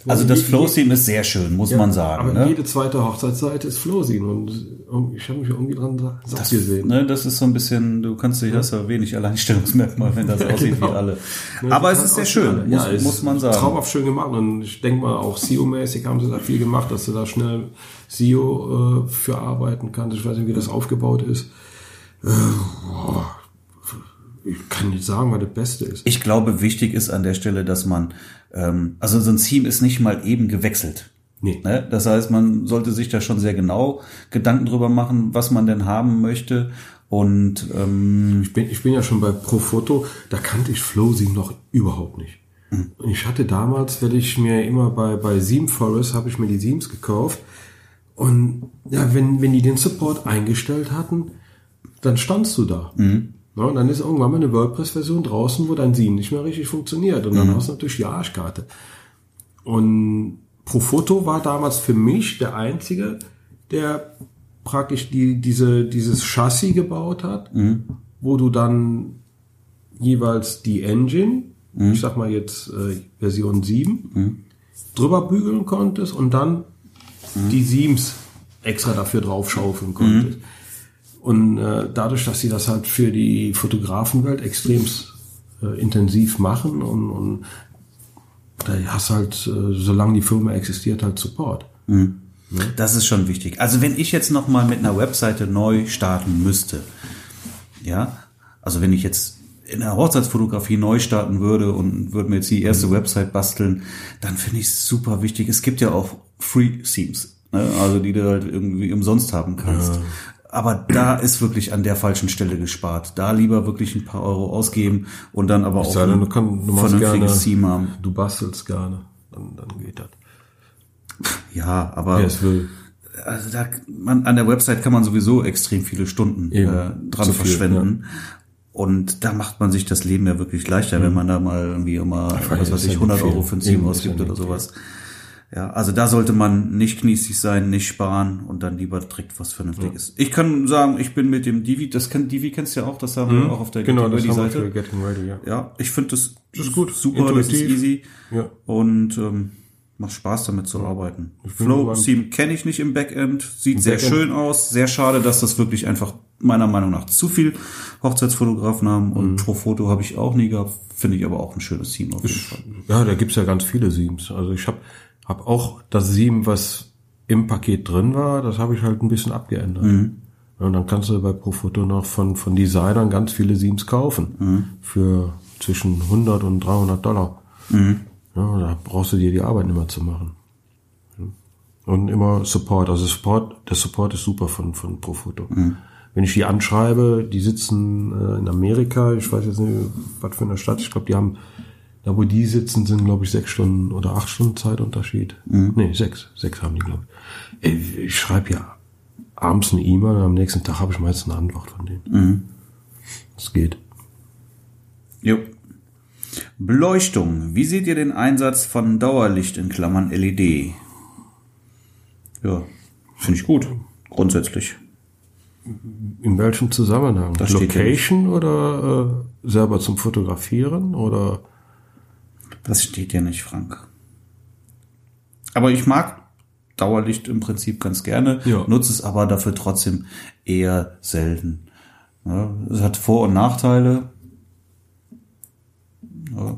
Also das Flow-Theme ist sehr schön, muss man sagen. Aber ne? jede zweite Hochzeitsseite ist Flosin und ich habe mich irgendwie dran sa- satt Das, gesehen. ne, das ist so ein bisschen, du kannst dich, hast ja wenig Alleinstellungsmerkmal, wenn das (laughs) aussieht genau. wie alle. Ne, Aber es ist sehr schön, muss, Ja, es muss man sagen. Traumhaft schön gemacht und ich denke mal auch SEO-mäßig haben sie da viel gemacht, dass du da schnell SEO äh, für arbeiten kannst. Ich weiß nicht, wie das aufgebaut ist. Äh, ich kann nicht sagen, was das Beste ist. Ich glaube, wichtig ist an der Stelle, dass man, ähm, also so ein Theme ist nicht mal eben gewechselt. Nee. Ne? Das heißt, man sollte sich da schon sehr genau Gedanken drüber machen, was man denn haben möchte. Und ähm, Ich bin, ich bin ja schon bei Profoto, da kannte ich Flowsim noch überhaupt nicht. Und ich hatte damals, weil ich mir immer bei, bei Seam Forest habe ich mir die Seams gekauft. Und ja, wenn, wenn die den Support eingestellt hatten, dann standst du da. Ja, und dann ist irgendwann mal eine WordPress-Version draußen, wo dein Seam nicht mehr richtig funktioniert. Und dann hast du natürlich die Arschkarte. Und Profoto war damals für mich der einzige, der praktisch die, diese, dieses Chassis gebaut hat, wo du dann jeweils die Engine, ich sag mal jetzt äh, Version 7, drüber bügeln konntest und dann die Seams extra dafür draufschaufeln konntest. Und äh, dadurch, dass sie das halt für die Fotografenwelt extrem äh, intensiv machen und, und da hast halt, äh, solange die Firma existiert, halt Support. das ist schon wichtig. Also wenn ich jetzt noch mal mit einer Webseite neu starten müsste, ja, also wenn ich jetzt in der Hochzeitsfotografie neu starten würde und würde mir jetzt die erste Website basteln, dann finde ich es super wichtig. Es gibt ja auch Free Themes, ne? also die du halt irgendwie umsonst haben kannst. Aber da ist wirklich an der falschen Stelle gespart. Da lieber wirklich ein paar Euro ausgeben und dann aber auch sei denn, du kann- du vernünftiges Theme haben. Du bastelst gerne, dann, dann geht das. (laughs) Ja, aber will. also da, man, an der Website kann man sowieso extrem viele Stunden Eben. äh, dran Zu viel, verschwenden. Und da macht man sich das Leben ja wirklich leichter, wenn man da mal irgendwie immer, was weiß ja ich, 100 nicht viel. Euro für ein Team ausgibt ja oder sowas. Ja, also da sollte man nicht kniesig sein, nicht sparen und dann lieber direkt was Vernünftiges. Ich kann sagen, ich bin mit dem Divi, das kann, Divi kennst du ja auch, das haben wir auch auf der Genau, Getting Ready Seite. Getting Ready, ja. Ja, ich finde das, Das ist gut, super, das ist intuitiv. easy Ja. und ähm, macht Spaß damit zu arbeiten. bin Flow. Theme kenne ich nicht im Backend, sieht sehr Backend. schön aus, sehr schade, dass das wirklich einfach meiner Meinung nach zu viel Hochzeitsfotografen haben Mhm. und Profoto habe ich auch nie gehabt, finde ich aber auch ein schönes Theme auf jeden Fall. Ja, da gibt's ja ganz viele Seams. Also ich habe hab auch das Seam, was im Paket drin war, das habe ich halt ein bisschen abgeändert. Ja, Und dann kannst du bei Profoto noch von, von Designern ganz viele Seams kaufen. Für zwischen 100 und 300 Dollar. Ja, da brauchst du dir die Arbeit nicht mehr zu machen. Und immer Support. Also Support, der Support ist super von, von Profoto. Wenn ich die anschreibe, die sitzen äh, in Amerika, ich weiß jetzt nicht, was für eine Stadt, ich glaube, die haben, da wo die sitzen, sind, glaube ich, sechs Stunden oder acht Stunden Zeitunterschied. Nee, sechs. Sechs haben die, glaube ich. Ich schreibe ja abends eine E-Mail und am nächsten Tag habe ich meist eine Antwort von denen. Das geht. Jo. Beleuchtung. Wie seht ihr den Einsatz von Dauerlicht in Klammern LED? Ja, finde ich gut. Grundsätzlich. In welchem Zusammenhang? Das Location oder äh, selber zum Fotografieren oder Das steht hier nicht, Frank. Aber ich mag Dauerlicht im Prinzip ganz gerne, Ja. nutze es aber dafür trotzdem eher selten. Ja, es hat Vor- und Nachteile. Ja,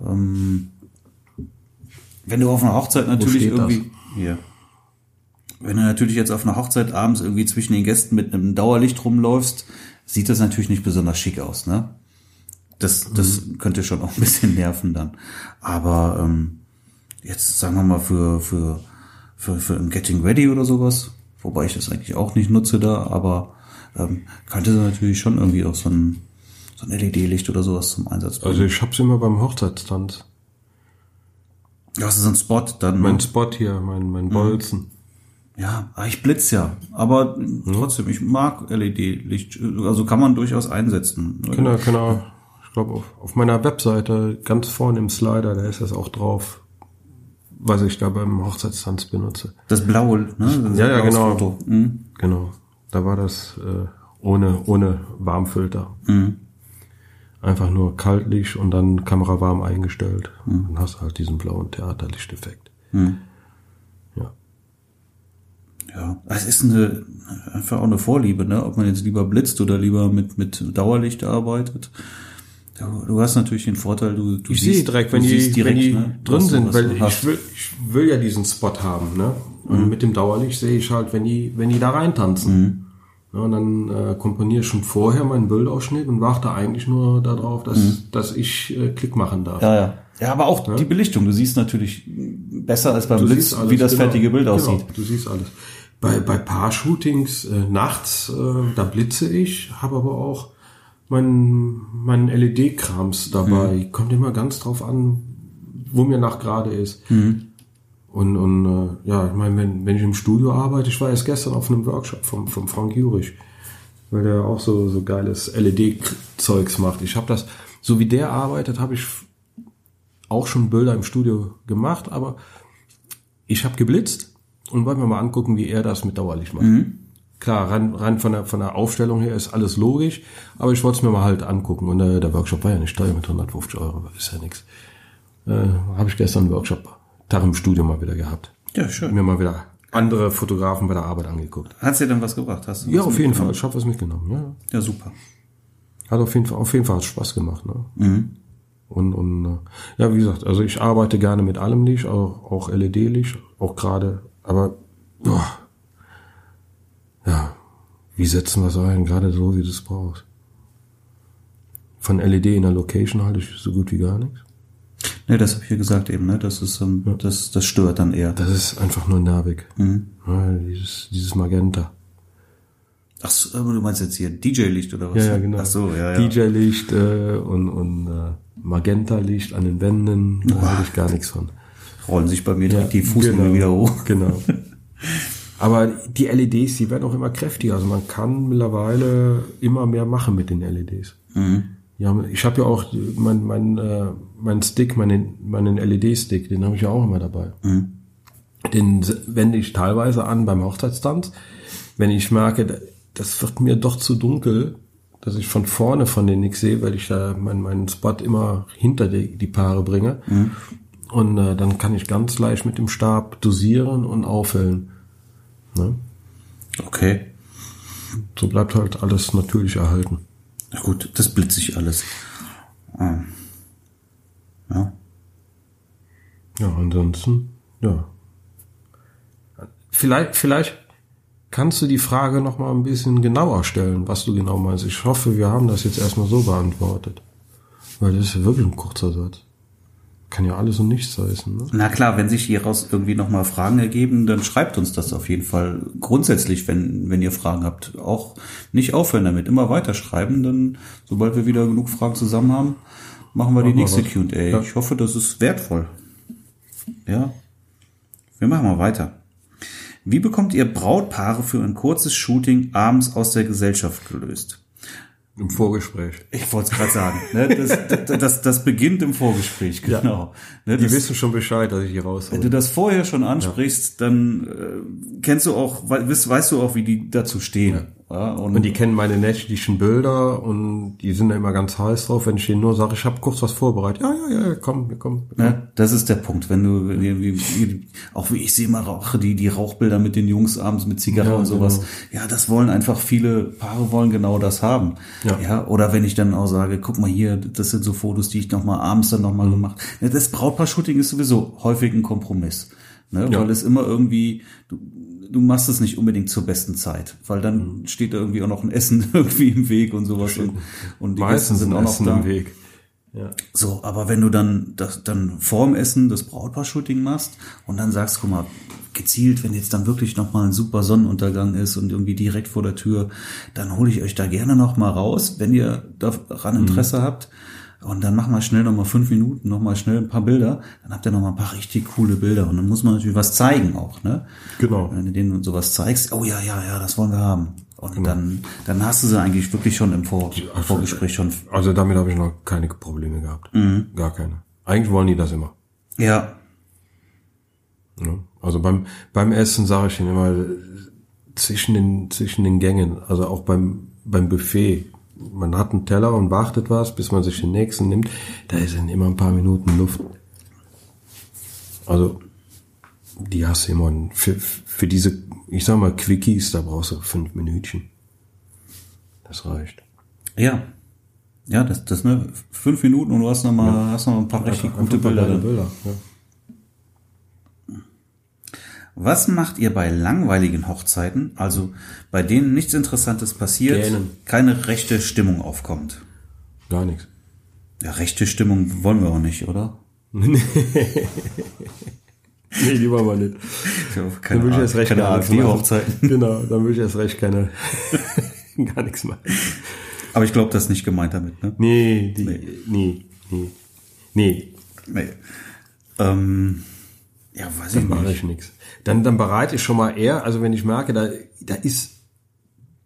ähm, wenn du auf einer Hochzeit natürlich irgendwie hier. Wenn du natürlich jetzt auf einer Hochzeit abends irgendwie zwischen den Gästen mit einem Dauerlicht rumläufst, sieht das natürlich nicht besonders schick aus, ne? Das, das könnte schon auch ein bisschen nerven dann. Aber ähm, jetzt sagen wir mal für, für, für, für ein Getting Ready oder sowas, wobei ich das eigentlich auch nicht nutze da, aber ähm, könnte natürlich schon irgendwie auch so ein, so ein LED-Licht oder sowas zum Einsatz bringen. Also ich hab's immer beim Hochzeitstanz. ja, du so einen Spot dann. Mein ne? Spot hier, mein, mein Bolzen. Ja, aber ich blitz ja. Aber trotzdem, ich mag LED-Licht. Also kann man durchaus einsetzen. Genau, genau. Ich glaube, auf, auf meiner Webseite, ganz vorne im Slider, da ist das auch drauf, was ich da beim Hochzeitstanz benutze. Das blaue, ne? Das Ja, ja, genau. Foto. Mhm. Genau. Da war das äh, ohne, ohne Warmfilter. Einfach nur Kaltlicht und dann Kamera warm eingestellt. Dann hast du halt diesen blauen Theaterlichteffekt. Ja. Ja, es ist eine, einfach auch eine Vorliebe, ne? Ob man jetzt lieber blitzt oder lieber mit, mit Dauerlicht arbeitet. Du, du hast natürlich den Vorteil, du, du Ich sehe direkt, wenn die, siehst wenn die ne, drin sind, weil ich will, ich will ja diesen Spot haben, ne? Und mit dem Dauerlicht sehe ich halt, wenn die, wenn die da reintanzen. Ja, und dann äh, komponiere ich schon vorher meinen Bildausschnitt und warte eigentlich nur darauf, dass, dass ich äh, Klick machen darf. Ja, ja. Ja, aber auch die Belichtung. Du siehst natürlich besser als beim Du Blitz, siehst alles, wie das genau. fertige Bild Genau, aussieht. du siehst alles. Bei, bei Paar-Shootings äh, nachts, äh, da blitze ich, habe aber auch meinen mein LED-Krams dabei. Mhm. Kommt immer ganz drauf an, wo mir nach gerade ist. Mhm. Und, und äh, ja, ich meine, wenn, wenn ich im Studio arbeite, ich war erst gestern auf einem Workshop vom, vom Frank Jurich, weil der auch so, so geiles LED-Zeugs macht. Ich habe das, so wie der arbeitet, habe ich auch schon Bilder im Studio gemacht, aber ich habe geblitzt und wollte mir mal angucken, wie er das mit Dauerlicht macht. Klar, rein, rein von, der, von der Aufstellung her ist alles logisch, aber ich wollte es mir mal halt angucken. Und äh, der Workshop war ja nicht teuer mit 150 Euro, ist ja nix. Äh, habe ich gestern einen Workshop Tag im Studio mal wieder gehabt. Ja, schön. Mir mal wieder andere Fotografen bei der Arbeit angeguckt. Hat's dir denn was gebracht? Hast du Ja, auf jeden? Fall. Ich habe was mitgenommen. Ja. Ja, super. Hat auf jeden Fall, auf jeden Fall hat Spaß gemacht. Ne? Und, und äh, ja, wie gesagt, also ich arbeite gerne mit allem Licht, auch, auch LED-Licht, auch gerade, aber boah, ja, wie setzen wir es ein, gerade so, wie du es brauchst. Von LED in der Location halte ich so gut wie gar nichts. Ne, das habe ich ja gesagt eben, ne? Das ist ähm, das, das stört dann eher. Das ist einfach nur nervig. Ja, dieses, dieses Magenta. Ach so, aber du meinst jetzt hier DJ-Licht oder was? Ja, ja, genau. Ach so, ja, ja. DJ-Licht äh, und, und äh, Magenta-Licht an den Wänden, da halte ich gar nichts von. Rollen sich bei mir direkt die Fußnägel wieder hoch. Genau. (laughs) Aber die LEDs, die werden auch immer kräftiger. Also man kann mittlerweile immer mehr machen mit den LEDs. Ja, ich habe ja auch mein, mein, äh, mein Stick, meinen, meinen LED-Stick, den habe ich ja auch immer dabei. Den s- wende ich teilweise an beim Hochzeitstanz, wenn ich merke, das wird mir doch zu dunkel, dass ich von vorne von denen nichts sehe, weil ich da meinen, meinen Spot immer hinter die, die Paare bringe. Und äh, dann kann ich ganz leicht mit dem Stab dosieren und aufhellen. Ne? Okay. So bleibt halt alles natürlich erhalten. Na gut, das blitze ich alles. Ah. Ja. Ja, ansonsten, ja. Vielleicht, vielleicht kannst du die Frage noch mal ein bisschen genauer stellen, was du genau meinst. Ich hoffe, wir haben das jetzt erstmal so beantwortet. Weil das ist wirklich ein kurzer Satz. Kann ja alles und nichts heißen. Ne? Na klar, wenn sich hieraus irgendwie nochmal Fragen ergeben, dann schreibt uns das auf jeden Fall. Grundsätzlich, wenn, wenn ihr Fragen habt, auch nicht aufhören damit, immer weiter schreiben, dann, sobald wir wieder genug Fragen zusammen haben, machen wir die Machen wir nächste. Q&A. Ja. Ich hoffe, das ist wertvoll. Ja. Wir machen mal weiter. Wie bekommt ihr Brautpaare für ein kurzes Shooting abends aus der Gesellschaft gelöst? Im Vorgespräch. Ich wollte es gerade sagen. Ne? Das, das, das, das beginnt im Vorgespräch, genau. Ne? Die wissen schon Bescheid, dass ich hier raus Wenn du das vorher schon ansprichst, dann äh, kennst du auch, we- weißt, weißt du auch, wie die dazu stehen. Ja. und, Und die kennen meine nächtlichen Bilder und die sind da immer ganz heiß drauf, wenn ich denen nur sage, ich habe kurz was vorbereitet. Ja, ja, ja, komm, komm. ne, das ist der Punkt. Wenn du, wenn wie, wie, auch wie ich sehe mal rauche, die, die Rauchbilder mit den Jungs abends mit Zigarre Ja, und sowas. genau. Ja, das wollen einfach viele Paare wollen genau das haben. Ja. ja. Oder wenn ich dann auch sage, guck mal hier, das sind so Fotos, die ich noch mal abends dann noch mal Mhm. gemacht. Ja, das Brautpaar-Shooting ist sowieso häufig ein Kompromiss. Ne, Ja. Weil es immer irgendwie, du, du machst es nicht unbedingt zur besten Zeit, weil Mhm. dann steht da irgendwie auch noch ein Essen (laughs) irgendwie im Weg und sowas und, und die Meistens sind sind auch noch Essen da. im Weg. Ja. So, aber wenn du dann das dann vorm Essen das Brautpaar-Shooting machst und dann sagst, guck mal, gezielt, wenn jetzt dann wirklich noch mal ein super Sonnenuntergang ist und irgendwie direkt vor der Tür, dann hole ich euch da gerne noch mal raus, wenn ihr daran Interesse habt. Und dann machen wir schnell noch mal fünf Minuten, noch mal schnell ein paar Bilder. Dann habt ihr noch mal ein paar richtig coole Bilder. Und dann muss man natürlich was zeigen auch, ne? Genau. Wenn du denen sowas zeigst, oh ja, ja, ja, das wollen wir haben. Und dann, dann hast du sie eigentlich wirklich schon im Vor Vorgespräch schon. Also damit habe ich noch keine Probleme gehabt. Gar keine. Eigentlich wollen die das immer. Ja, Ne? Also beim, beim Essen sage ich ihnen immer zwischen den, zwischen den Gängen, also auch beim, beim Buffet. Man hat einen Teller und wartet was, bis man sich den nächsten nimmt. Da ist dann immer ein paar Minuten Luft. Also Die hast du immer für, für diese, ich sag mal, Quickies, da brauchst du fünf Minütchen. Das reicht. Ja. Ja, das, das, ne, fünf Minuten und du hast noch mal, ja. hast noch ein paar richtig gute Bilder. Bilder ja. Was macht ihr bei langweiligen Hochzeiten, also bei denen nichts Interessantes passiert, Gähnen. keine rechte Stimmung aufkommt? Gar nichts. Ja, rechte Stimmung wollen wir auch nicht, oder? (laughs) nee, die wollen wir nicht. Keine dann will ich erst recht keine AfD-Hochzeiten. (laughs) Genau, dann will ich erst recht keine, (laughs) gar nichts machen. Aber ich glaube, das ist nicht gemeint damit, ne? Nee, die, nee, nee, nee. Nee. nee. Ähm, ja, weiß dann ich nicht. mache ich nichts. Dann, dann bereite ich schon mal eher, also wenn ich merke, da, da ist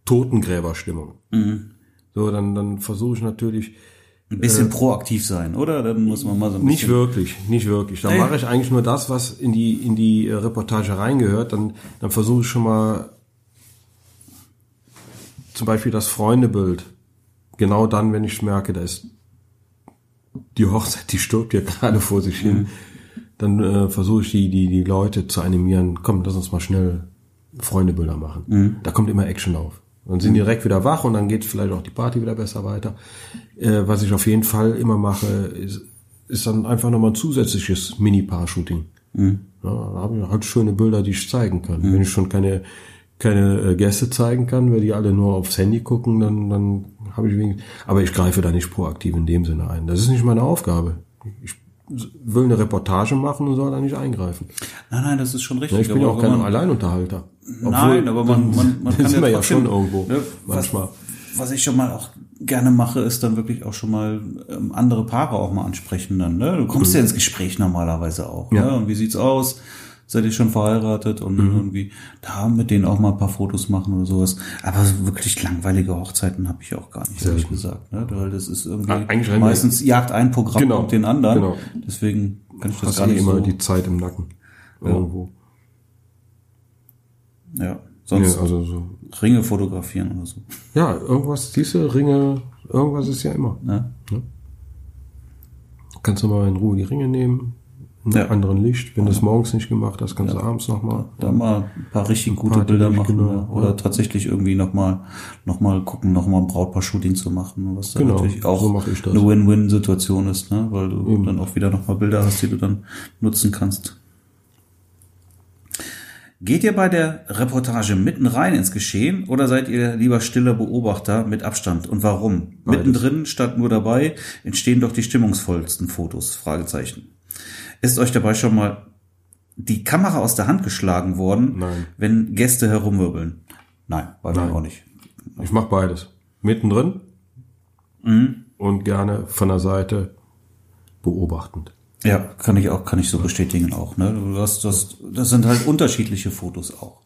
Totengräberstimmung. Mhm. So, dann, dann versuche ich natürlich, ein bisschen äh, proaktiv sein, oder? Dann muss man mal so ein bisschen. Nicht wirklich, nicht wirklich. Dann mache ich eigentlich nur das, was in die, in die äh, Reportage reingehört. Dann, dann versuche ich schon mal zum Beispiel das Freundebild. Genau dann, wenn ich merke, da ist die Hochzeit, die stirbt ja (laughs) gerade vor sich hin. Mhm. Dann äh, versuche ich die, die, die Leute zu animieren, komm, lass uns mal schnell Freundebilder machen. Mhm. Da kommt immer Action auf. Dann sind die direkt wieder wach und dann geht vielleicht auch die Party wieder besser weiter. Äh, was ich auf jeden Fall immer mache, ist, ist dann einfach nochmal ein zusätzliches Mini-Paar-Shooting. Mhm. Ja, da habe ich halt schöne Bilder, die ich zeigen kann. Mhm. Wenn ich schon keine, keine äh, Gäste zeigen kann, weil die alle nur aufs Handy gucken, dann, dann habe ich wenig. Aber ich greife da nicht proaktiv in dem Sinne ein. Das ist nicht meine Aufgabe. Ich will eine Reportage machen und soll da nicht eingreifen. Nein, nein, das ist schon richtig. Ja, ich bin ja auch kein Alleinunterhalter. Obwohl, Nein, aber man, man, man (laughs) kann ja, ja schon irgendwo ne, manchmal. Was, was ich schon mal auch gerne mache, ist dann wirklich auch schon mal ähm, andere Paare auch mal ansprechen dann. Ne? Du kommst mhm. ja ins Gespräch normalerweise auch. Ja. Ne? Und wie sieht's aus? Seid ihr schon verheiratet und mhm. irgendwie da mit denen auch mal ein paar Fotos machen oder sowas. Aber wirklich langweilige Hochzeiten habe ich auch gar nicht, ehrlich gesagt. Ne? Weil das ist irgendwie Eigentlich meistens jagt ein Programm genau. und den anderen. Genau. Deswegen kann ich das Hast gar nicht immer so die Zeit im Nacken. Irgendwo. Ja. Sonst ja, also so. Ringe fotografieren oder so. Ja, irgendwas, diese Ringe, irgendwas ist ja immer. Ja. ja. Kannst du mal in Ruhe die Ringe nehmen, ja. anderen Licht. Wenn du es morgens nicht gemacht hast, kannst ja. du abends nochmal. Da mal ein paar richtig ein gute Bilder machen. Genau, oder ja. tatsächlich irgendwie nochmal noch mal gucken, nochmal ein Brautpaar-Shooting zu machen. Was dann genau, natürlich auch so eine Win-Win-Situation ist, ne? weil du Eben. dann auch wieder nochmal Bilder hast, die du dann nutzen kannst. Geht ihr bei der Reportage mitten rein ins Geschehen oder seid ihr lieber stiller Beobachter mit Abstand und warum? Beides. Mittendrin statt nur dabei entstehen doch die stimmungsvollsten Fotos? Fragezeichen. Ist euch dabei schon mal die Kamera aus der Hand geschlagen worden, Nein. wenn Gäste herumwirbeln? Nein, bei mir auch nicht. Ich mache beides. Mittendrin mhm. und gerne von der Seite beobachtend. Ja, kann ich auch, kann ich so bestätigen auch. Ne? Du hast, das, das sind halt unterschiedliche Fotos auch.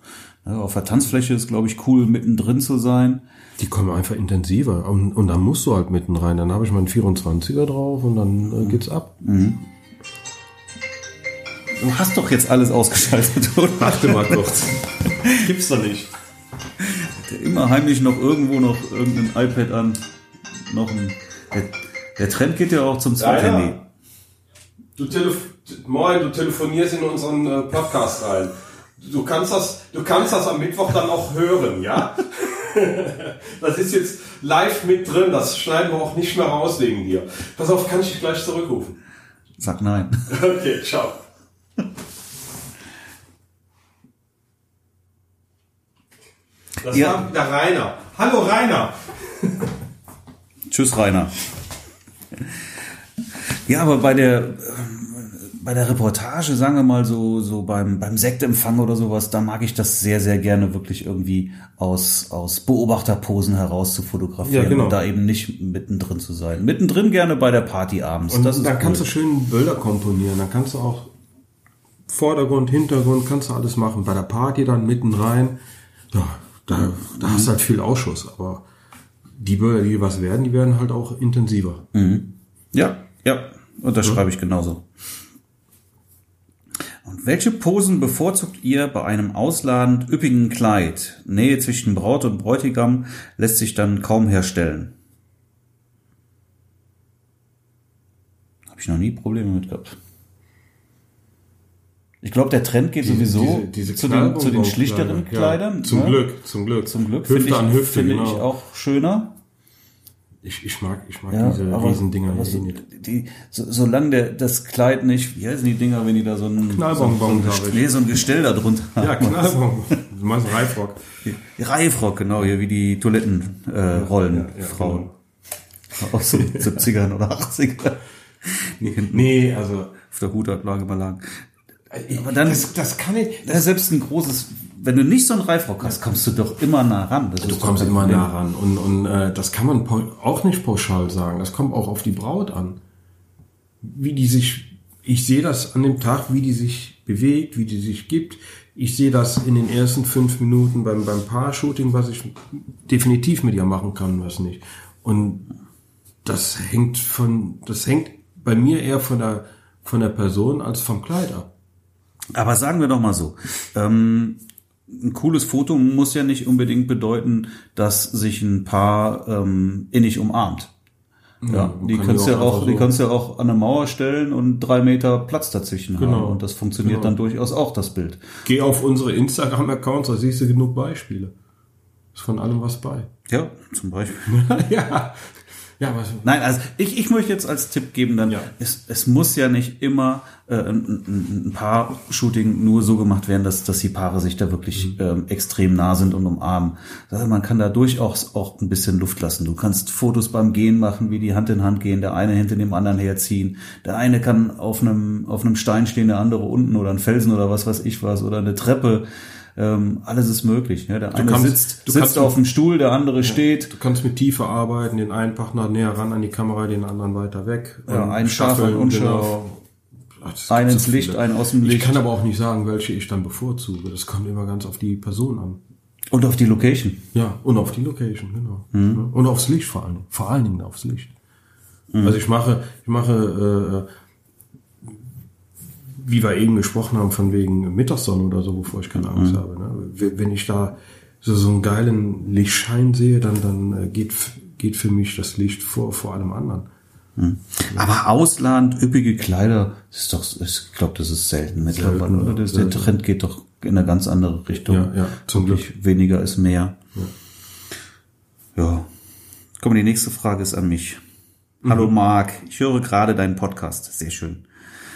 Ne? Auf der Tanzfläche ist, glaube ich, cool, mittendrin zu sein. Die kommen einfach intensiver. Und, und dann musst du halt mitten rein. Dann habe ich meinen 24er drauf und dann äh, geht's ab. Mhm. Du hast doch jetzt alles ausgeschaltet, oder? Warte mal kurz. Gibt's doch nicht. Der immer heimlich noch irgendwo noch irgendein iPad an. Noch ein. Der, der Trend geht ja auch zum Zweithandy. Ja, ja. Du telef Moin, du telefonierst in unseren äh, Podcast rein. Du kannst das, du kannst das am Mittwoch dann auch hören, ja? (laughs) das ist jetzt live mit drin, das schneiden wir auch nicht mehr raus wegen dir. Pass auf, kann ich dich gleich zurückrufen? Sag nein. (laughs) Okay, ciao. (laughs) Das ja. war wieder Rainer. Hallo Rainer. (laughs) Tschüss Rainer. Ja, aber bei der bei der Reportage, sagen wir mal so, so beim, beim Sektempfang oder sowas, da mag ich das sehr, sehr gerne wirklich irgendwie aus, aus Beobachterposen heraus zu fotografieren ja, genau. und da eben nicht mittendrin zu sein. Mittendrin gerne bei der Party abends. Und das dann cool. kannst du schön Bilder komponieren, dann kannst du auch Vordergrund, Hintergrund, kannst du alles machen. Bei der Party dann mitten rein, ja, da, da mhm. hast du halt viel Ausschuss, aber die Bilder, die was werden, die werden halt auch intensiver. Mhm. Ja, ja, und das ja. schreibe ich genauso. Und welche Posen bevorzugt ihr bei einem ausladend üppigen Kleid? Nähe zwischen Braut und Bräutigam lässt sich dann kaum herstellen. Habe ich noch nie Probleme mit gehabt. Ich glaube, der Trend geht sowieso diese zu, den, zu den schlichteren Ja, Kleidern. zum ne? Glück, zum Glück. Zum Glück Hüfte finde ich, an Hüfte, finde genau. ich auch schöner. Ich, ich mag, ich mag Ja, diese aber, Riesendinger aber so, nicht. die, so, solange der, das Kleid nicht, wie heißen die Dinger, wenn die da so ein, Knallbonbon, so, so, ein nee, so ein Gestell da drunter Ja, haben. Knallbonbon. Du meinst Reifrock. Reifrock, genau, hier wie die Toilettenrollen, äh, Rollen, ja, ja, Frauen. Aus den 70ern oder 80ern. Die hinten Nee, also. auf der Hutablage mal lagen. Aber dann, Das, das kann ich. ja, selbst ein großes, wenn du nicht so einen Reifrock hast, kommst du doch immer nah ran. Das Du kommst immer Problem. nah ran. Und, und äh, das kann man auch nicht pauschal sagen. Das kommt auch auf die Braut an. Wie die sich, ich sehe das an dem Tag, wie die sich bewegt, wie die sich gibt. Ich sehe das in den ersten fünf Minuten beim, beim Paar-Shooting, was ich definitiv mit ihr machen kann, was nicht. Und das hängt von, das hängt bei mir eher von der, von der Person als vom Kleid ab. Aber sagen wir doch mal so, ähm, ein cooles Foto muss ja nicht unbedingt bedeuten, dass sich ein Paar ähm, innig umarmt. Ja, die kannst die du ja auch auch, die so- kannst ja auch an eine Mauer stellen und drei Meter Platz dazwischen haben. Genau. Und das funktioniert Genau. dann durchaus auch, das Bild. Geh auf unsere Instagram-Accounts, da siehst du genug Beispiele. Ist von allem was bei. Ja, zum Beispiel. (laughs) ja. Ja, was, Nein, also ich, ich möchte jetzt als Tipp geben, dann Ja. es, es muss ja nicht immer äh, ein, ein, ein Paar-Shooting nur so gemacht werden, dass, dass die Paare sich da wirklich Mhm. ähm, extrem nah sind und umarmen. Also man kann da durchaus auch ein bisschen Luft lassen. Du kannst Fotos beim Gehen machen, wie die Hand in Hand gehen, der eine hinter dem anderen herziehen. Der eine kann auf einem, auf einem Stein stehen, der andere unten oder ein Felsen oder was weiß ich was oder eine Treppe. Ähm, alles ist möglich. Ja? Der eine kannst- sitzt, du sitzt kannst- auf dem Stuhl, der andere steht. du kannst mit Tiefe arbeiten, den einen Partner näher ran an die Kamera, den anderen weiter weg. Ja, Und ein scharf, staffeln, ein unscharf. genau. Ach, das Ein gibt ins so Licht, ein aus dem Ich Licht. kann aber auch nicht sagen, welche ich dann bevorzuge. Das kommt immer ganz auf die Person an. Und auf die Location. Ja, und auf die Location, genau. Mhm. Ja, Und aufs Licht vor allen Dingen. Vor allen Dingen aufs Licht. Also ich mache, ich mache, äh, wie wir eben gesprochen haben, von wegen Mittagssonne oder so, wovor ich keine Angst habe. Ne? Wenn ich da so, so einen geilen Lichtschein sehe, dann, dann äh, geht, geht für mich das Licht vor, vor allem anderen. Aber Ausland, üppige Kleider, das ist doch, ich glaube, das ist selten mittlerweile, oder? ja, Das, der. Trend geht doch in eine ganz andere Richtung. Ja, ja, zum Wirklich weniger ist mehr. Ja. Komm, die nächste Frage ist an mich. Hallo Mhm. Marc, ich höre gerade deinen Podcast. Sehr schön.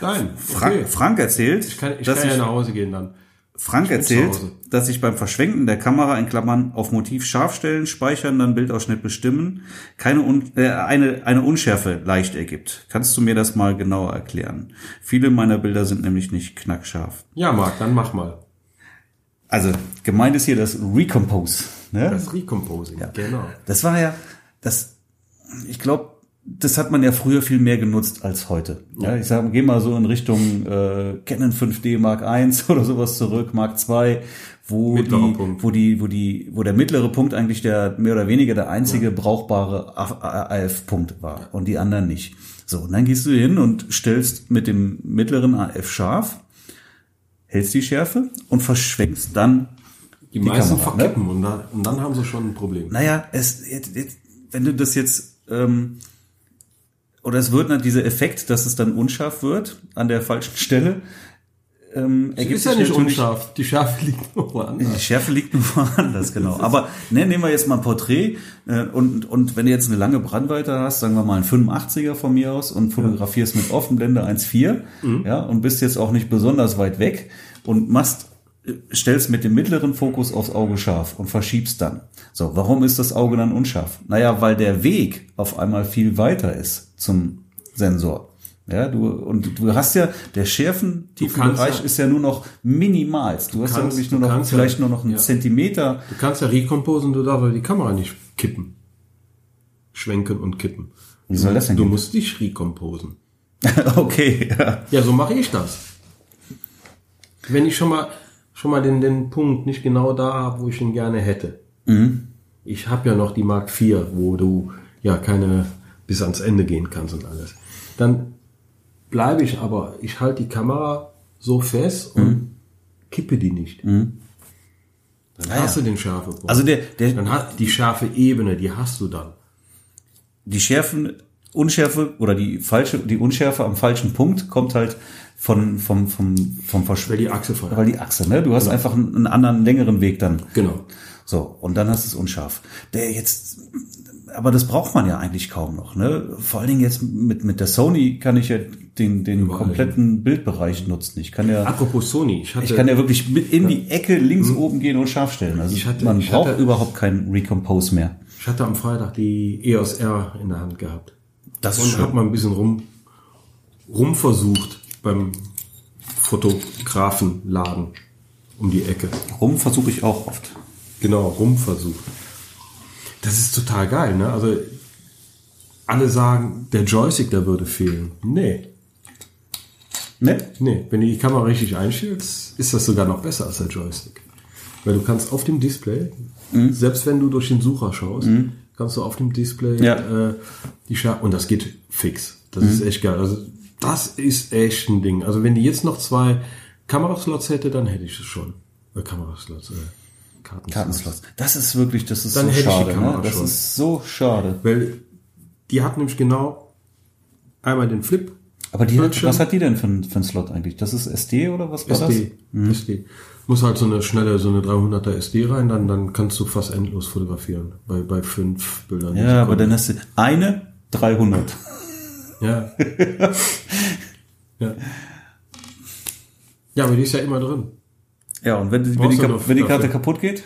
Nein, Frank, Frank erzählt, Ich kann, ich dass kann ja ich, nach Hause gehen dann. Frank erzählt, dass ich beim Verschwenken der Kamera in Klammern auf Motiv scharf stellen, speichern, dann Bildausschnitt bestimmen, keine Un äh, eine, eine Unschärfe leicht ergibt. Kannst du mir das mal genauer erklären? Viele meiner Bilder sind nämlich nicht knackscharf. Ja, Marc, dann mach mal. Also, gemeint ist hier das Recompose. Ne? Das Recomposing, genau. Das war ja, das, ich glaube, das hat man ja früher viel mehr genutzt als heute. Ja, ich sage, geh mal so in Richtung äh, Canon 5D Mark I (laughs) oder sowas zurück, Mark II, wo Mittlerer die, Punkt. wo die, wo die, wo der mittlere Punkt eigentlich der mehr oder weniger der einzige brauchbare AF-Punkt war und die anderen nicht. So, und dann gehst du hin und stellst mit dem mittleren AF scharf, hältst die Schärfe und verschwenkst dann Die, meisten Kamera, ne? verkippen und, da, und dann haben sie schon ein Problem. naja, es, jetzt, jetzt, wenn du das jetzt, ähm, oder es wird dann dieser Effekt, dass es dann unscharf wird an der falschen Stelle, ähm, ergibt ist ja nicht unscharf. Die Schärfe liegt nur woanders. Die Schärfe liegt nur (laughs) woanders, genau. Aber ne, nehmen wir jetzt mal ein Porträt äh, und, und wenn du jetzt eine lange Brandweite hast, sagen wir mal ein 85er von mir aus und fotografierst mit Offenblende 1.4 Mhm. ja, und bist jetzt auch nicht besonders weit weg und machst äh, stellst mit dem mittleren Fokus aufs Auge scharf und verschiebst dann. So, warum ist das Auge dann unscharf? Naja, weil der Weg auf einmal viel weiter ist zum Sensor. Ja, du, und du hast ja, der Schärfentiefenbereich ja- ist ja nur noch minimalst. Du, hast ja kannst- wirklich nur du noch, kannst ja- vielleicht nur noch einen ja. Zentimeter. Du kannst ja recomposen, du darfst aber die Kamera nicht kippen. Schwenken und kippen. Wie soll das denn Du gehen? musst dich recomposen. (laughs) okay, ja. Ja, so mache ich das. Wenn ich schon mal schon mal den, den Punkt nicht genau da habe, wo ich ihn gerne hätte. Mhm. Ich habe ja noch die Mark IV, wo du ja keine bis ans Ende gehen kannst und alles. Dann bleibe ich aber, ich halte die Kamera so fest und Mhm. kippe die nicht. Dann hast du den Schärfepunkt. Also der, der, dann hat die scharfe Ebene, die hast du dann. die Schärfen, Unschärfe oder die falsche, die Unschärfe am falschen Punkt kommt halt von, vom, vom, vom Versch Weil die Achse frei. weil die Achse, ne? Du hast einfach einen, einen anderen, längeren Weg dann. Genau. So, und dann hast du es unscharf. Der jetzt, aber das braucht man ja eigentlich kaum noch, ne? Vor allen Dingen jetzt mit, mit der Sony kann ich ja den, den kompletten Bildbereich nutzen. Ich kann ja, Apropos Sony, ich hatte, ich kann ja wirklich mit in die Ecke links oben gehen und scharf stellen. Also Ich hatte- man ich braucht hatte- überhaupt keinen Recompose mehr. ich hatte am Freitag die EOS R in der Hand gehabt. Das und habe mal ein bisschen rum, rumversucht beim Fotografenladen um die Ecke. Rum versuche ich auch oft. Genau, rumversucht. Das ist total geil, ne? Also alle sagen, der Joystick, der würde fehlen. Nee, Ne? nee. Wenn du die Kamera richtig einstellst, ist das sogar noch besser als der Joystick. Weil du kannst auf dem Display, Mhm. selbst wenn du durch den Sucher schaust, kannst du auf dem Display Ja. äh, die Schar und das geht fix. Das ist Mhm. echt geil. Also das ist echt ein Ding. Also wenn die jetzt noch zwei Kameraslots hätte, dann hätte ich es schon. Äh, Kameraslots, äh, Kartenslots. Kartenslots. Das ist wirklich, das ist Dann so hätte ich die schade. Kamera Ne? Das schon. ist so schade. Weil die hat nämlich genau einmal den Flip. Aber die hat, was hat die denn für, ein- für ein Slot eigentlich? Das ist SD oder was war SD. SD. Muss halt so eine schnelle, so eine 300er SD rein, dann, dann kannst du fast endlos fotografieren. Bei, bei fünf Bildern. das? Ja, aber dann hast du eine 300. Ja. (laughs) ja. Ja, aber die ist ja immer drin. Ja, und wenn, die- wenn, die, kap- wenn die. Karte kaputt geht,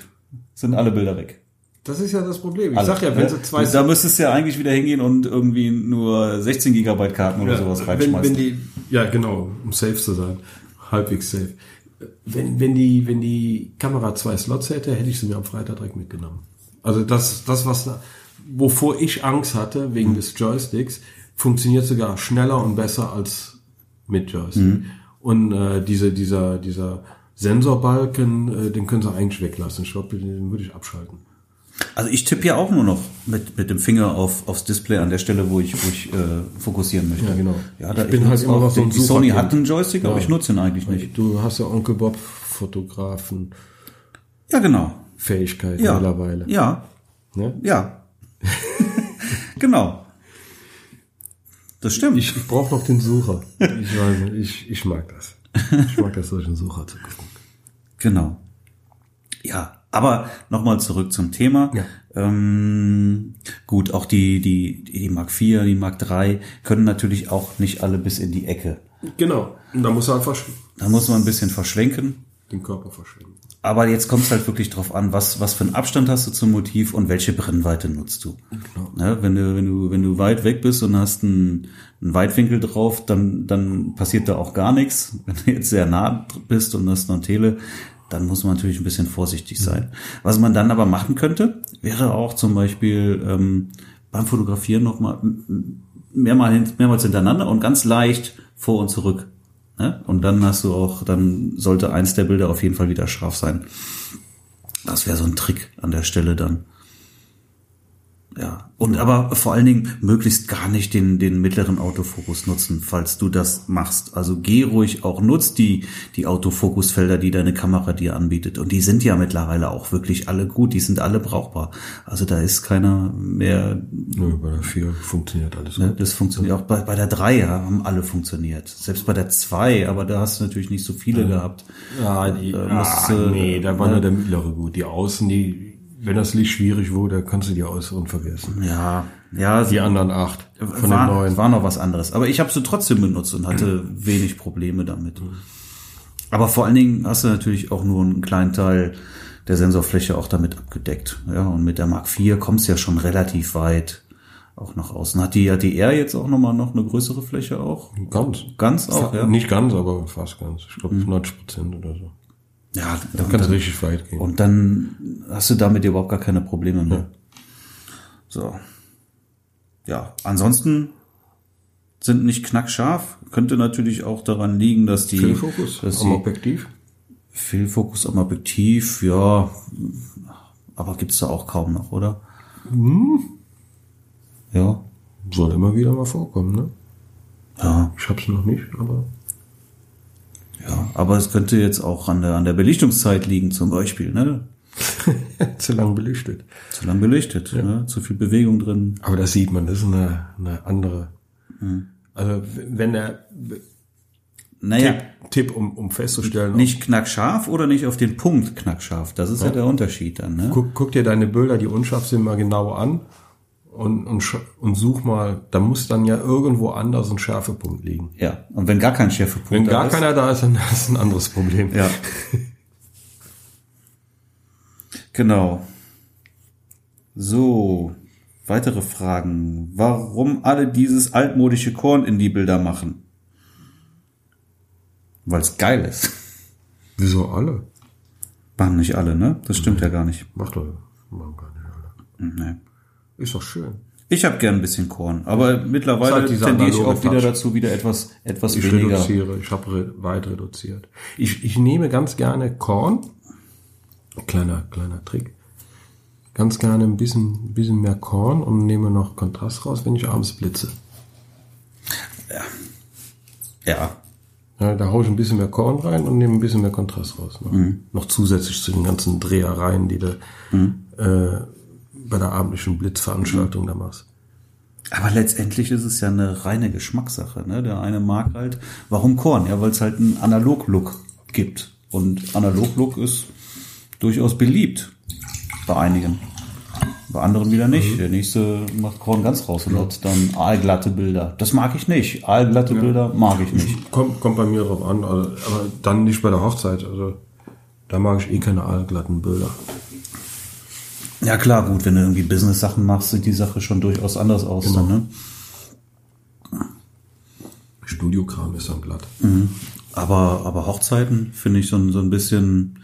sind alle Bilder weg. Das ist ja das Problem. Ich Alle, sag ja, wenn ne? sie zwei Da müsstest du ja eigentlich wieder hingehen und irgendwie nur 16 Gigabyte Karten oder sowas wenn, reinschmeißen. wenn die, ja genau, um safe zu sein. Halbwegs safe. Wenn, wenn die, wenn die Kamera zwei Slots hätte, hätte ich sie mir am Freitag direkt mitgenommen. Also das, das was, wovor ich Angst hatte, wegen des Joysticks, funktioniert sogar schneller und besser als mit Joystick. Und äh, diese, dieser, dieser Sensorbalken, äh, den können sie eigentlich weglassen. Ich glaube, den würde ich abschalten. Also ich tippe ja auch nur noch mit, mit dem Finger auf, aufs Display an der Stelle, wo ich, wo ich äh, fokussieren möchte. Ja, genau. Ja, da Ich bin nutze halt immer auch- noch so ein die Sony hat einen Joystick, aber Ja. ich nutze ihn eigentlich nicht. Du hast ja Onkel Bob Fotografen Ja, genau. Fähigkeit Ja. mittlerweile. Ja, Ne? ja. (laughs) genau. Das stimmt. Ich, ich brauche noch den Sucher. Ich, weiß ich, ich mag das. Ich mag das, solchen Sucher zu gucken. Genau. Ja, aber nochmal zurück zum Thema. Ja. Ähm, gut, auch die, die, die Mark IV, die Mark III können natürlich auch nicht alle bis in die Ecke. Genau. Und da muss er einfach Da muss man ein bisschen verschwenken. den Körper verschwinden. Aber jetzt kommt es halt wirklich drauf an, was, was für einen Abstand hast du zum Motiv und welche Brennweite nutzt du. Ne, wenn du, wenn du, wenn du weit weg bist und hast einen, einen Weitwinkel drauf, dann, dann passiert da auch gar nichts. (laughs) Wenn du jetzt sehr nah bist und hast eine Tele, dann muss man natürlich ein bisschen vorsichtig sein. Was man dann aber machen könnte, wäre auch zum Beispiel ähm, beim Fotografieren nochmal mehrmals, mehrmals hintereinander und ganz leicht vor und zurück. Ne? Und dann hast du auch, dann sollte eins der Bilder auf jeden Fall wieder scharf sein. Das wäre so ein Trick an der Stelle dann. Ja. Und aber vor allen Dingen möglichst gar nicht den, den mittleren Autofokus nutzen, falls du das machst. Also geh ruhig auch, nutz die, die Autofokusfelder, die deine Kamera dir anbietet. Und die sind ja mittlerweile auch wirklich alle gut, die sind alle brauchbar. Also da ist keiner mehr Nö, bei der 4 funktioniert alles Ne. Das funktioniert auch bei, bei der 3 ja, haben alle funktioniert. Selbst bei der 2, aber da hast du natürlich nicht so viele gehabt. Ja, die, Äh, musst, äh, nee, da war ne? nur der mittlere gut. Die Außen, die, wenn das Licht schwierig wurde, kannst du die Äußeren vergessen. Ja, ja, Die anderen acht von war, den neuen. war noch was anderes. Aber ich habe sie trotzdem benutzt und hatte wenig Probleme damit. Aber vor allen Dingen hast du natürlich auch nur einen kleinen Teil der Sensorfläche auch damit abgedeckt. Ja, und mit der Mark IV kommst du ja schon relativ weit auch nach außen. Hat die ADR jetzt auch nochmal noch eine größere Fläche auch? Ganz. Ganz auch, ja? Nicht ganz, aber fast ganz. Ich glaube 90 Prozent oder so. Ja, Da kann es richtig weit gehen. Und dann hast du damit überhaupt gar keine Probleme mehr. So. Ja, ansonsten sind nicht knackscharf. Könnte natürlich auch daran liegen, dass die Fehlfokus dass am Objektiv. Fehlfokus am Objektiv, ja, aber gibt's da auch kaum noch, oder? Ja, Soll immer wieder mal vorkommen, ne? ja, Ich hab's noch nicht, aber ja. Aber es könnte jetzt auch an der an der Belichtungszeit liegen, zum Beispiel, ne? (laughs) zu lang belichtet. Zu lang belichtet, ne? zu viel Bewegung drin. Aber das sieht man, das ist eine, eine andere. Mhm. Also wenn er Naja. Tipp, Tipp um, um festzustellen. Nicht knackscharf oder nicht auf den Punkt knackscharf. Das ist ja, der Unterschied dann. Ne? Guck, guck dir deine Bilder, die unscharf sind, mal genau an und, und, und such mal. Da muss dann ja irgendwo anders ein Schärfepunkt liegen. Ja. Und wenn gar kein Schärfepunkt Wenn da gar ist, keiner da ist, dann (laughs) ist das ein anderes Problem. Ja. genau. So, weitere Fragen. Warum alle dieses altmodische Korn in die Bilder machen? Weil es geil ist. Wieso alle? Machen nicht alle, ne? Das stimmt ja gar nicht. Macht doch. Machen gar nicht alle. Nee. Ist doch schön. Ich habe gern ein bisschen Korn, aber mittlerweile halt tendiere ich auch wieder Touch. dazu, wieder etwas, etwas Ich weniger. reduziere, ich habe weit reduziert. Ich, ich nehme ganz gerne Korn, kleiner, kleiner Trick, ganz gerne ein bisschen, bisschen mehr Korn und nehme noch Kontrast raus, wenn ich abends blitze. Ja, Ja, da haue ich ein bisschen mehr Korn rein und nehme ein bisschen mehr Kontrast raus. Noch, noch zusätzlich zu den ganzen Drehereien, die du äh, bei der abendlichen Blitzveranstaltung da machst. Aber letztendlich ist es ja eine reine Geschmackssache. Ne? Der eine mag halt, warum Korn? Ja, weil es halt einen Analog-Look gibt. Und Analog-Look ist durchaus beliebt bei einigen. Bei anderen wieder nicht. Der nächste macht Korn ganz raus und hat dann aalglatte Bilder. Das mag ich nicht. Aalglatte Bilder mag ich nicht. Kommt, kommt bei mir drauf an, also, aber dann nicht bei der Hochzeit. Also da mag ich eh keine allglatten Bilder. Ja klar, gut, wenn du irgendwie Business-Sachen machst, sieht die Sache schon durchaus anders aus. Genau. Dann, ne? Studiokram ist dann glatt. Aber, aber Hochzeiten finde ich so, ein- so ein bisschen,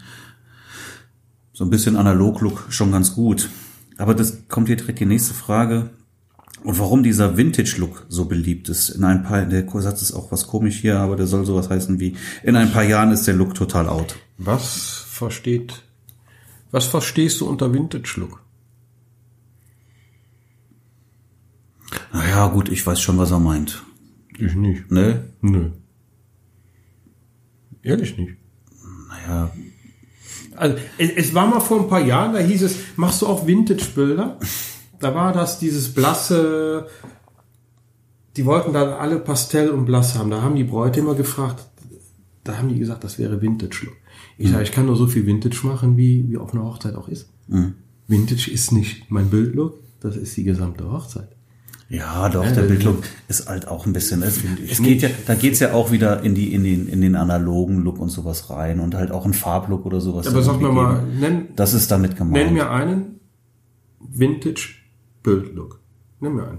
so ein bisschen Analog-Look schon ganz gut. Aber das kommt hier direkt die nächste Frage. Und warum dieser Vintage-Look so beliebt ist. In ein paar, der Satz ist auch was komisch hier, aber der soll sowas heißen wie, in ein paar Jahren ist der Look total out. Was versteht, was verstehst du unter Vintage-Look? Naja, gut, ich weiß schon, was er meint. Ich nicht. Ne? Nö. Ehrlich nicht. Naja, Also, es, es war mal vor ein paar Jahren, da hieß es, machst du auch Vintage-Bilder? Da war das dieses blasse, die wollten dann alle Pastell und blass haben. Da haben die Bräute immer gefragt, da haben die gesagt, das wäre Vintage-Look. Ich sage, ich kann nur so viel Vintage machen, wie, wie auf einer Hochzeit auch ist. Vintage ist nicht mein Bildlook, das ist die gesamte Hochzeit. Ja, doch, der Bildlook ist halt auch ein bisschen. Es, es geht ja, da geht's ja auch wieder in die, in den, in den analogen Look und sowas rein und halt auch ein Farblook oder sowas. Aber sag mir mal, nenn, Das ist damit gemeint. nenn mir einen Vintage-Bildlook. Nenn mir einen.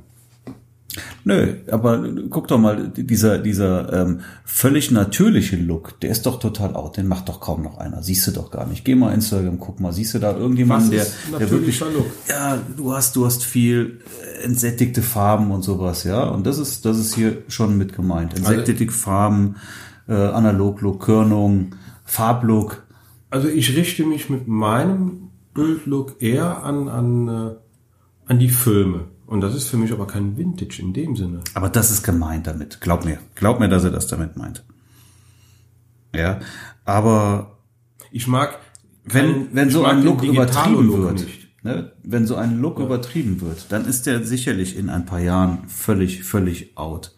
Nö, aber guck doch mal, dieser, dieser ähm, völlig natürliche Look, der ist doch total out, den macht doch kaum noch einer. Siehst du doch gar nicht. Geh mal Instagram, guck mal, siehst du da irgendjemanden, der, der wirklich. Look? Ja, du hast, du hast viel äh, entsättigte Farben und sowas, ja. Und das ist, das ist hier schon mit gemeint. Entsättigte Farben, äh, Analoglook, Körnung, Farblook. Also ich richte mich mit meinem Bildlook eher an, an, äh, an die Filme. Und das ist für mich aber kein Vintage in dem Sinne. Aber das ist gemeint damit. Glaub mir. Glaub mir, dass er das damit meint. Ja. Aber Ich mag, wenn, wenn so ein Look übertrieben Digitalo-Look wird, ne, wenn so ein Look übertrieben wird, dann ist der sicherlich in ein paar Jahren völlig, völlig out.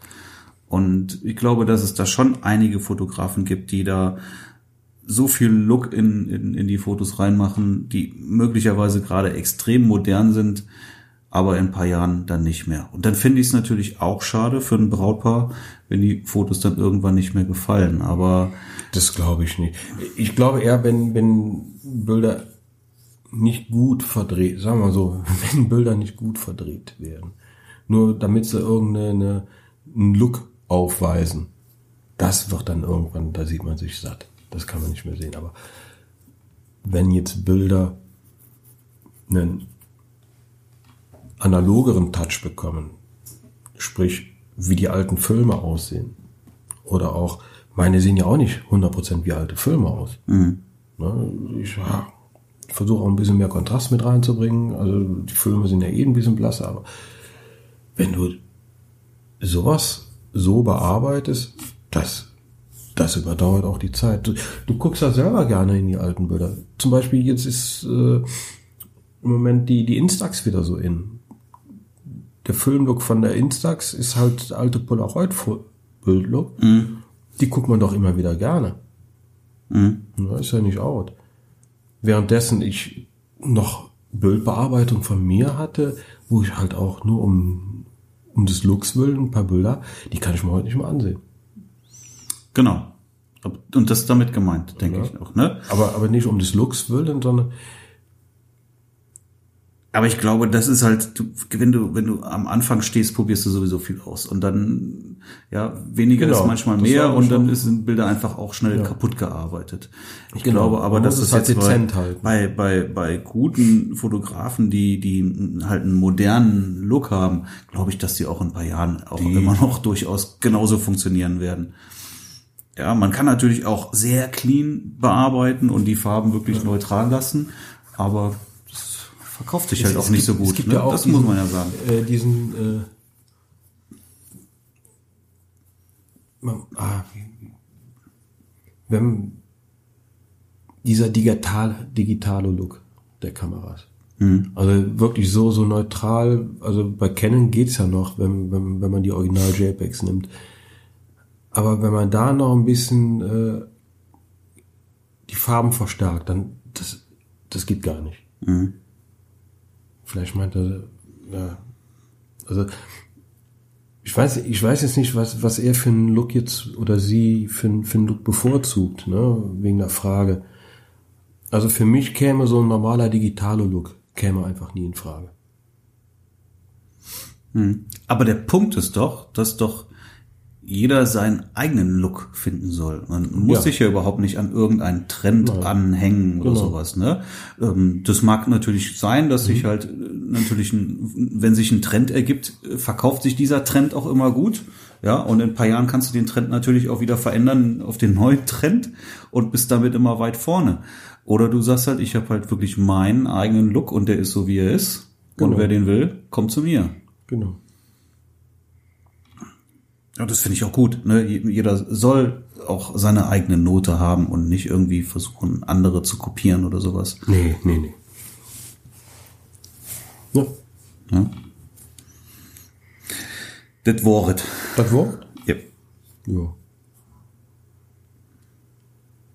Und ich glaube, dass es da schon einige Fotografen gibt, die da so viel Look in, in, in die Fotos reinmachen, die möglicherweise gerade extrem modern sind, aber in ein paar Jahren dann nicht mehr. Und dann finde ich es natürlich auch schade für ein Brautpaar, wenn die Fotos dann irgendwann nicht mehr gefallen. Aber Das glaube ich nicht. Ich glaube eher, wenn, wenn Bilder nicht gut verdreht, sagen wir so, (laughs) wenn Bilder nicht gut verdreht werden, nur damit sie irgendeinen Look aufweisen, das wird dann irgendwann, da sieht man sich satt. Das kann man nicht mehr sehen. Aber wenn jetzt Bilder einen analogeren Touch bekommen, sprich wie die alten Filme aussehen, oder auch, meine sehen ja auch nicht 100% wie alte Filme aus. Ne, ich ja, versuche auch ein bisschen mehr Kontrast mit reinzubringen. Also die Filme sind ja eh ein bisschen blasser, aber wenn du sowas so bearbeitest, das, das überdauert auch die Zeit. Du, du guckst ja selber gerne in die alten Bilder. Zum Beispiel jetzt ist äh, im Moment die, die Instax wieder so in. Der Filmlook von der Instax ist halt der alte Polaroid-Bildlook. die guckt man doch immer wieder gerne. Mhm. Ja, ist ja nicht out. Währenddessen ich noch Bildbearbeitung von mir hatte, wo ich halt auch nur um, um des Looks willen ein paar Bilder, die kann ich mir heute nicht mehr ansehen. Genau. Und das ist damit gemeint, denke Ja. ich auch. Ne? Aber, aber nicht um des Looks willen, sondern Aber ich glaube, das ist halt, du, wenn du, wenn du am Anfang stehst, probierst du sowieso viel aus. Und dann, ja, weniger Genau, ist manchmal mehr und dann ist- sind Bilder einfach auch schnell kaputt gearbeitet. Ich Genau, glaube aber, das es halt jetzt dezent bei, halten. bei, bei, bei guten Fotografen, die, die halt einen modernen Look haben, glaube ich, dass die auch in ein paar Jahren auch immer noch durchaus genauso funktionieren werden. Ja, man kann natürlich auch sehr clean bearbeiten und die Farben wirklich neutral lassen, aber verkauft sich halt auch nicht so gut. Es gibt ne? ja auch das diesen, muss man ja sagen. Äh, diesen, äh, man, ah, wenn dieser digital, digitale Look der Kameras. Also wirklich so, so neutral, also bei Canon geht's ja noch, wenn, wenn, wenn man die Original JPEGs nimmt. Aber wenn man da noch ein bisschen äh, die Farben verstärkt, dann das, das geht gar nicht. Vielleicht meint er, ja, also ich weiß, ich weiß jetzt nicht, was, was er für einen Look jetzt oder sie für, für einen Look bevorzugt, ne, wegen der Frage. Also für mich käme so ein normaler digitaler Look, käme einfach nie in Frage. Aber der Punkt ist doch, dass doch jeder seinen eigenen Look finden soll. Man muss Ja. sich ja überhaupt nicht an irgendeinen Trend anhängen oder Genau. sowas. Ne? Ähm, Das mag natürlich sein, dass Mhm. sich halt äh, natürlich, ein, wenn sich ein Trend ergibt, äh, verkauft sich dieser Trend auch immer gut. Ja, und in ein paar Jahren kannst du den Trend natürlich auch wieder verändern auf den neuen Trend und bist damit immer weit vorne. Oder du sagst halt, ich habe halt wirklich meinen eigenen Look und der ist so, wie er ist. Und Genau. wer den will, kommt zu mir. Genau. Ja, das finde ich auch gut. Ne? Jeder soll auch seine eigene Note haben und nicht irgendwie versuchen, andere zu kopieren oder sowas. Nee, nee, nee. Ja, Ja? Das Wort. das Wort? Ja. Ja.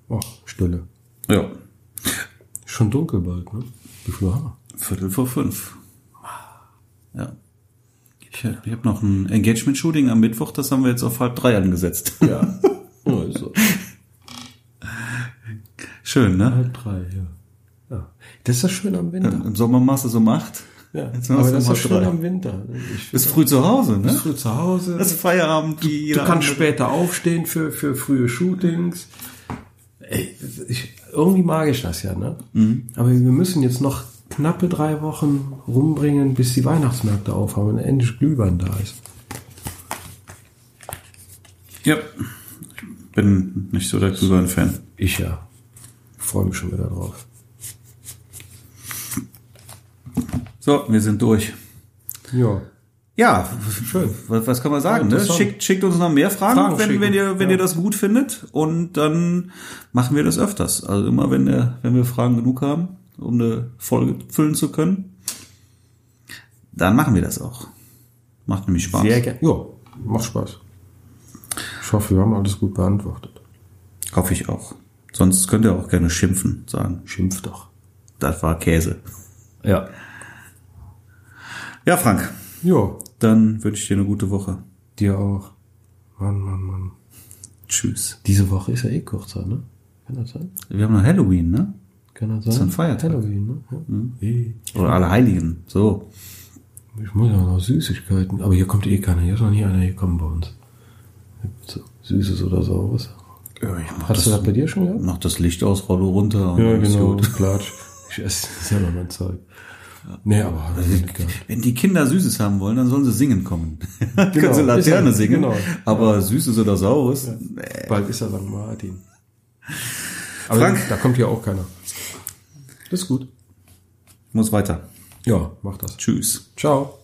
Oh, Stille. ja. Schon dunkel bald, ne? Wie viel haben Viertel vor fünf. Ja. Ich, ich habe noch ein Engagement-Shooting am Mittwoch, das haben wir jetzt auf halb drei angesetzt. Ja. ja (laughs) ist so. Schön, ne? Halb drei, ja. ja. Das ist das Schöne am Winter. Im Sommer machst du so um acht. Ja, Jetzt aber du das ist das drei. am Winter. Ich Bist früh zu Hause, ne? bist früh zu Hause. Das ist Feierabend du jeder kannst andere. später aufstehen für, für frühe Shootings. Ey, ich, irgendwie mag ich das ja, ne? Aber wir müssen jetzt noch knappe drei Wochen rumbringen, bis die Weihnachtsmärkte aufhaben und endlich Glühwein da ist. Ja. Ich bin nicht so der Glühwein-Fan. Ich ja. Freue mich schon wieder drauf. So, wir sind durch. Ja. Ja, schön. Was, was kann man sagen? Ne? Interessant. Schickt, schickt uns noch mehr Fragen, Fragen wenn, wenn ihr wenn ja. ihr das gut findet und dann machen wir das öfters. Also immer wenn wir wenn wir Fragen genug haben, um eine Folge füllen zu können, dann machen wir das auch. Macht nämlich Spaß. Sehr gerne. Ja, macht Spaß. Ich hoffe, wir haben alles gut beantwortet. Hoffe ich auch. Sonst könnt ihr auch gerne schimpfen, sagen. Schimpf doch. Das war Käse. Ja. Ja, Frank, Ja, dann wünsche ich dir eine gute Woche. dir auch. Mann, Mann, Mann. Tschüss. Diese Woche ist ja eh kürzer, ne? Kann das sein? Wir haben noch Halloween, ne? Kann das sein? ist ein Feiertag. Halloween, ne? Ja. Eh. Oder Allerheiligen. So. Ich muss ja noch Süßigkeiten. Aber hier kommt eh keiner. Hier ist noch nie einer gekommen bei uns. So, Süßes oder Saures. Ja, Hast du das bei dir schon gehabt? Mach das Licht aus, rolle runter. und Ja, genau. gut. (laughs) Klatsch. Ich esse selber mein Zeug. Nee, aber das geil. Wenn die Kinder Süßes haben wollen, dann sollen sie singen kommen. (laughs) Können sie Laterne ja- singen. genau. Aber Süßes oder Saures, Bald ist er St. Martin. (laughs) Aber Frank? da kommt ja auch keiner. Ist gut. muss weiter. Ja, mach das. Tschüss. Ciao.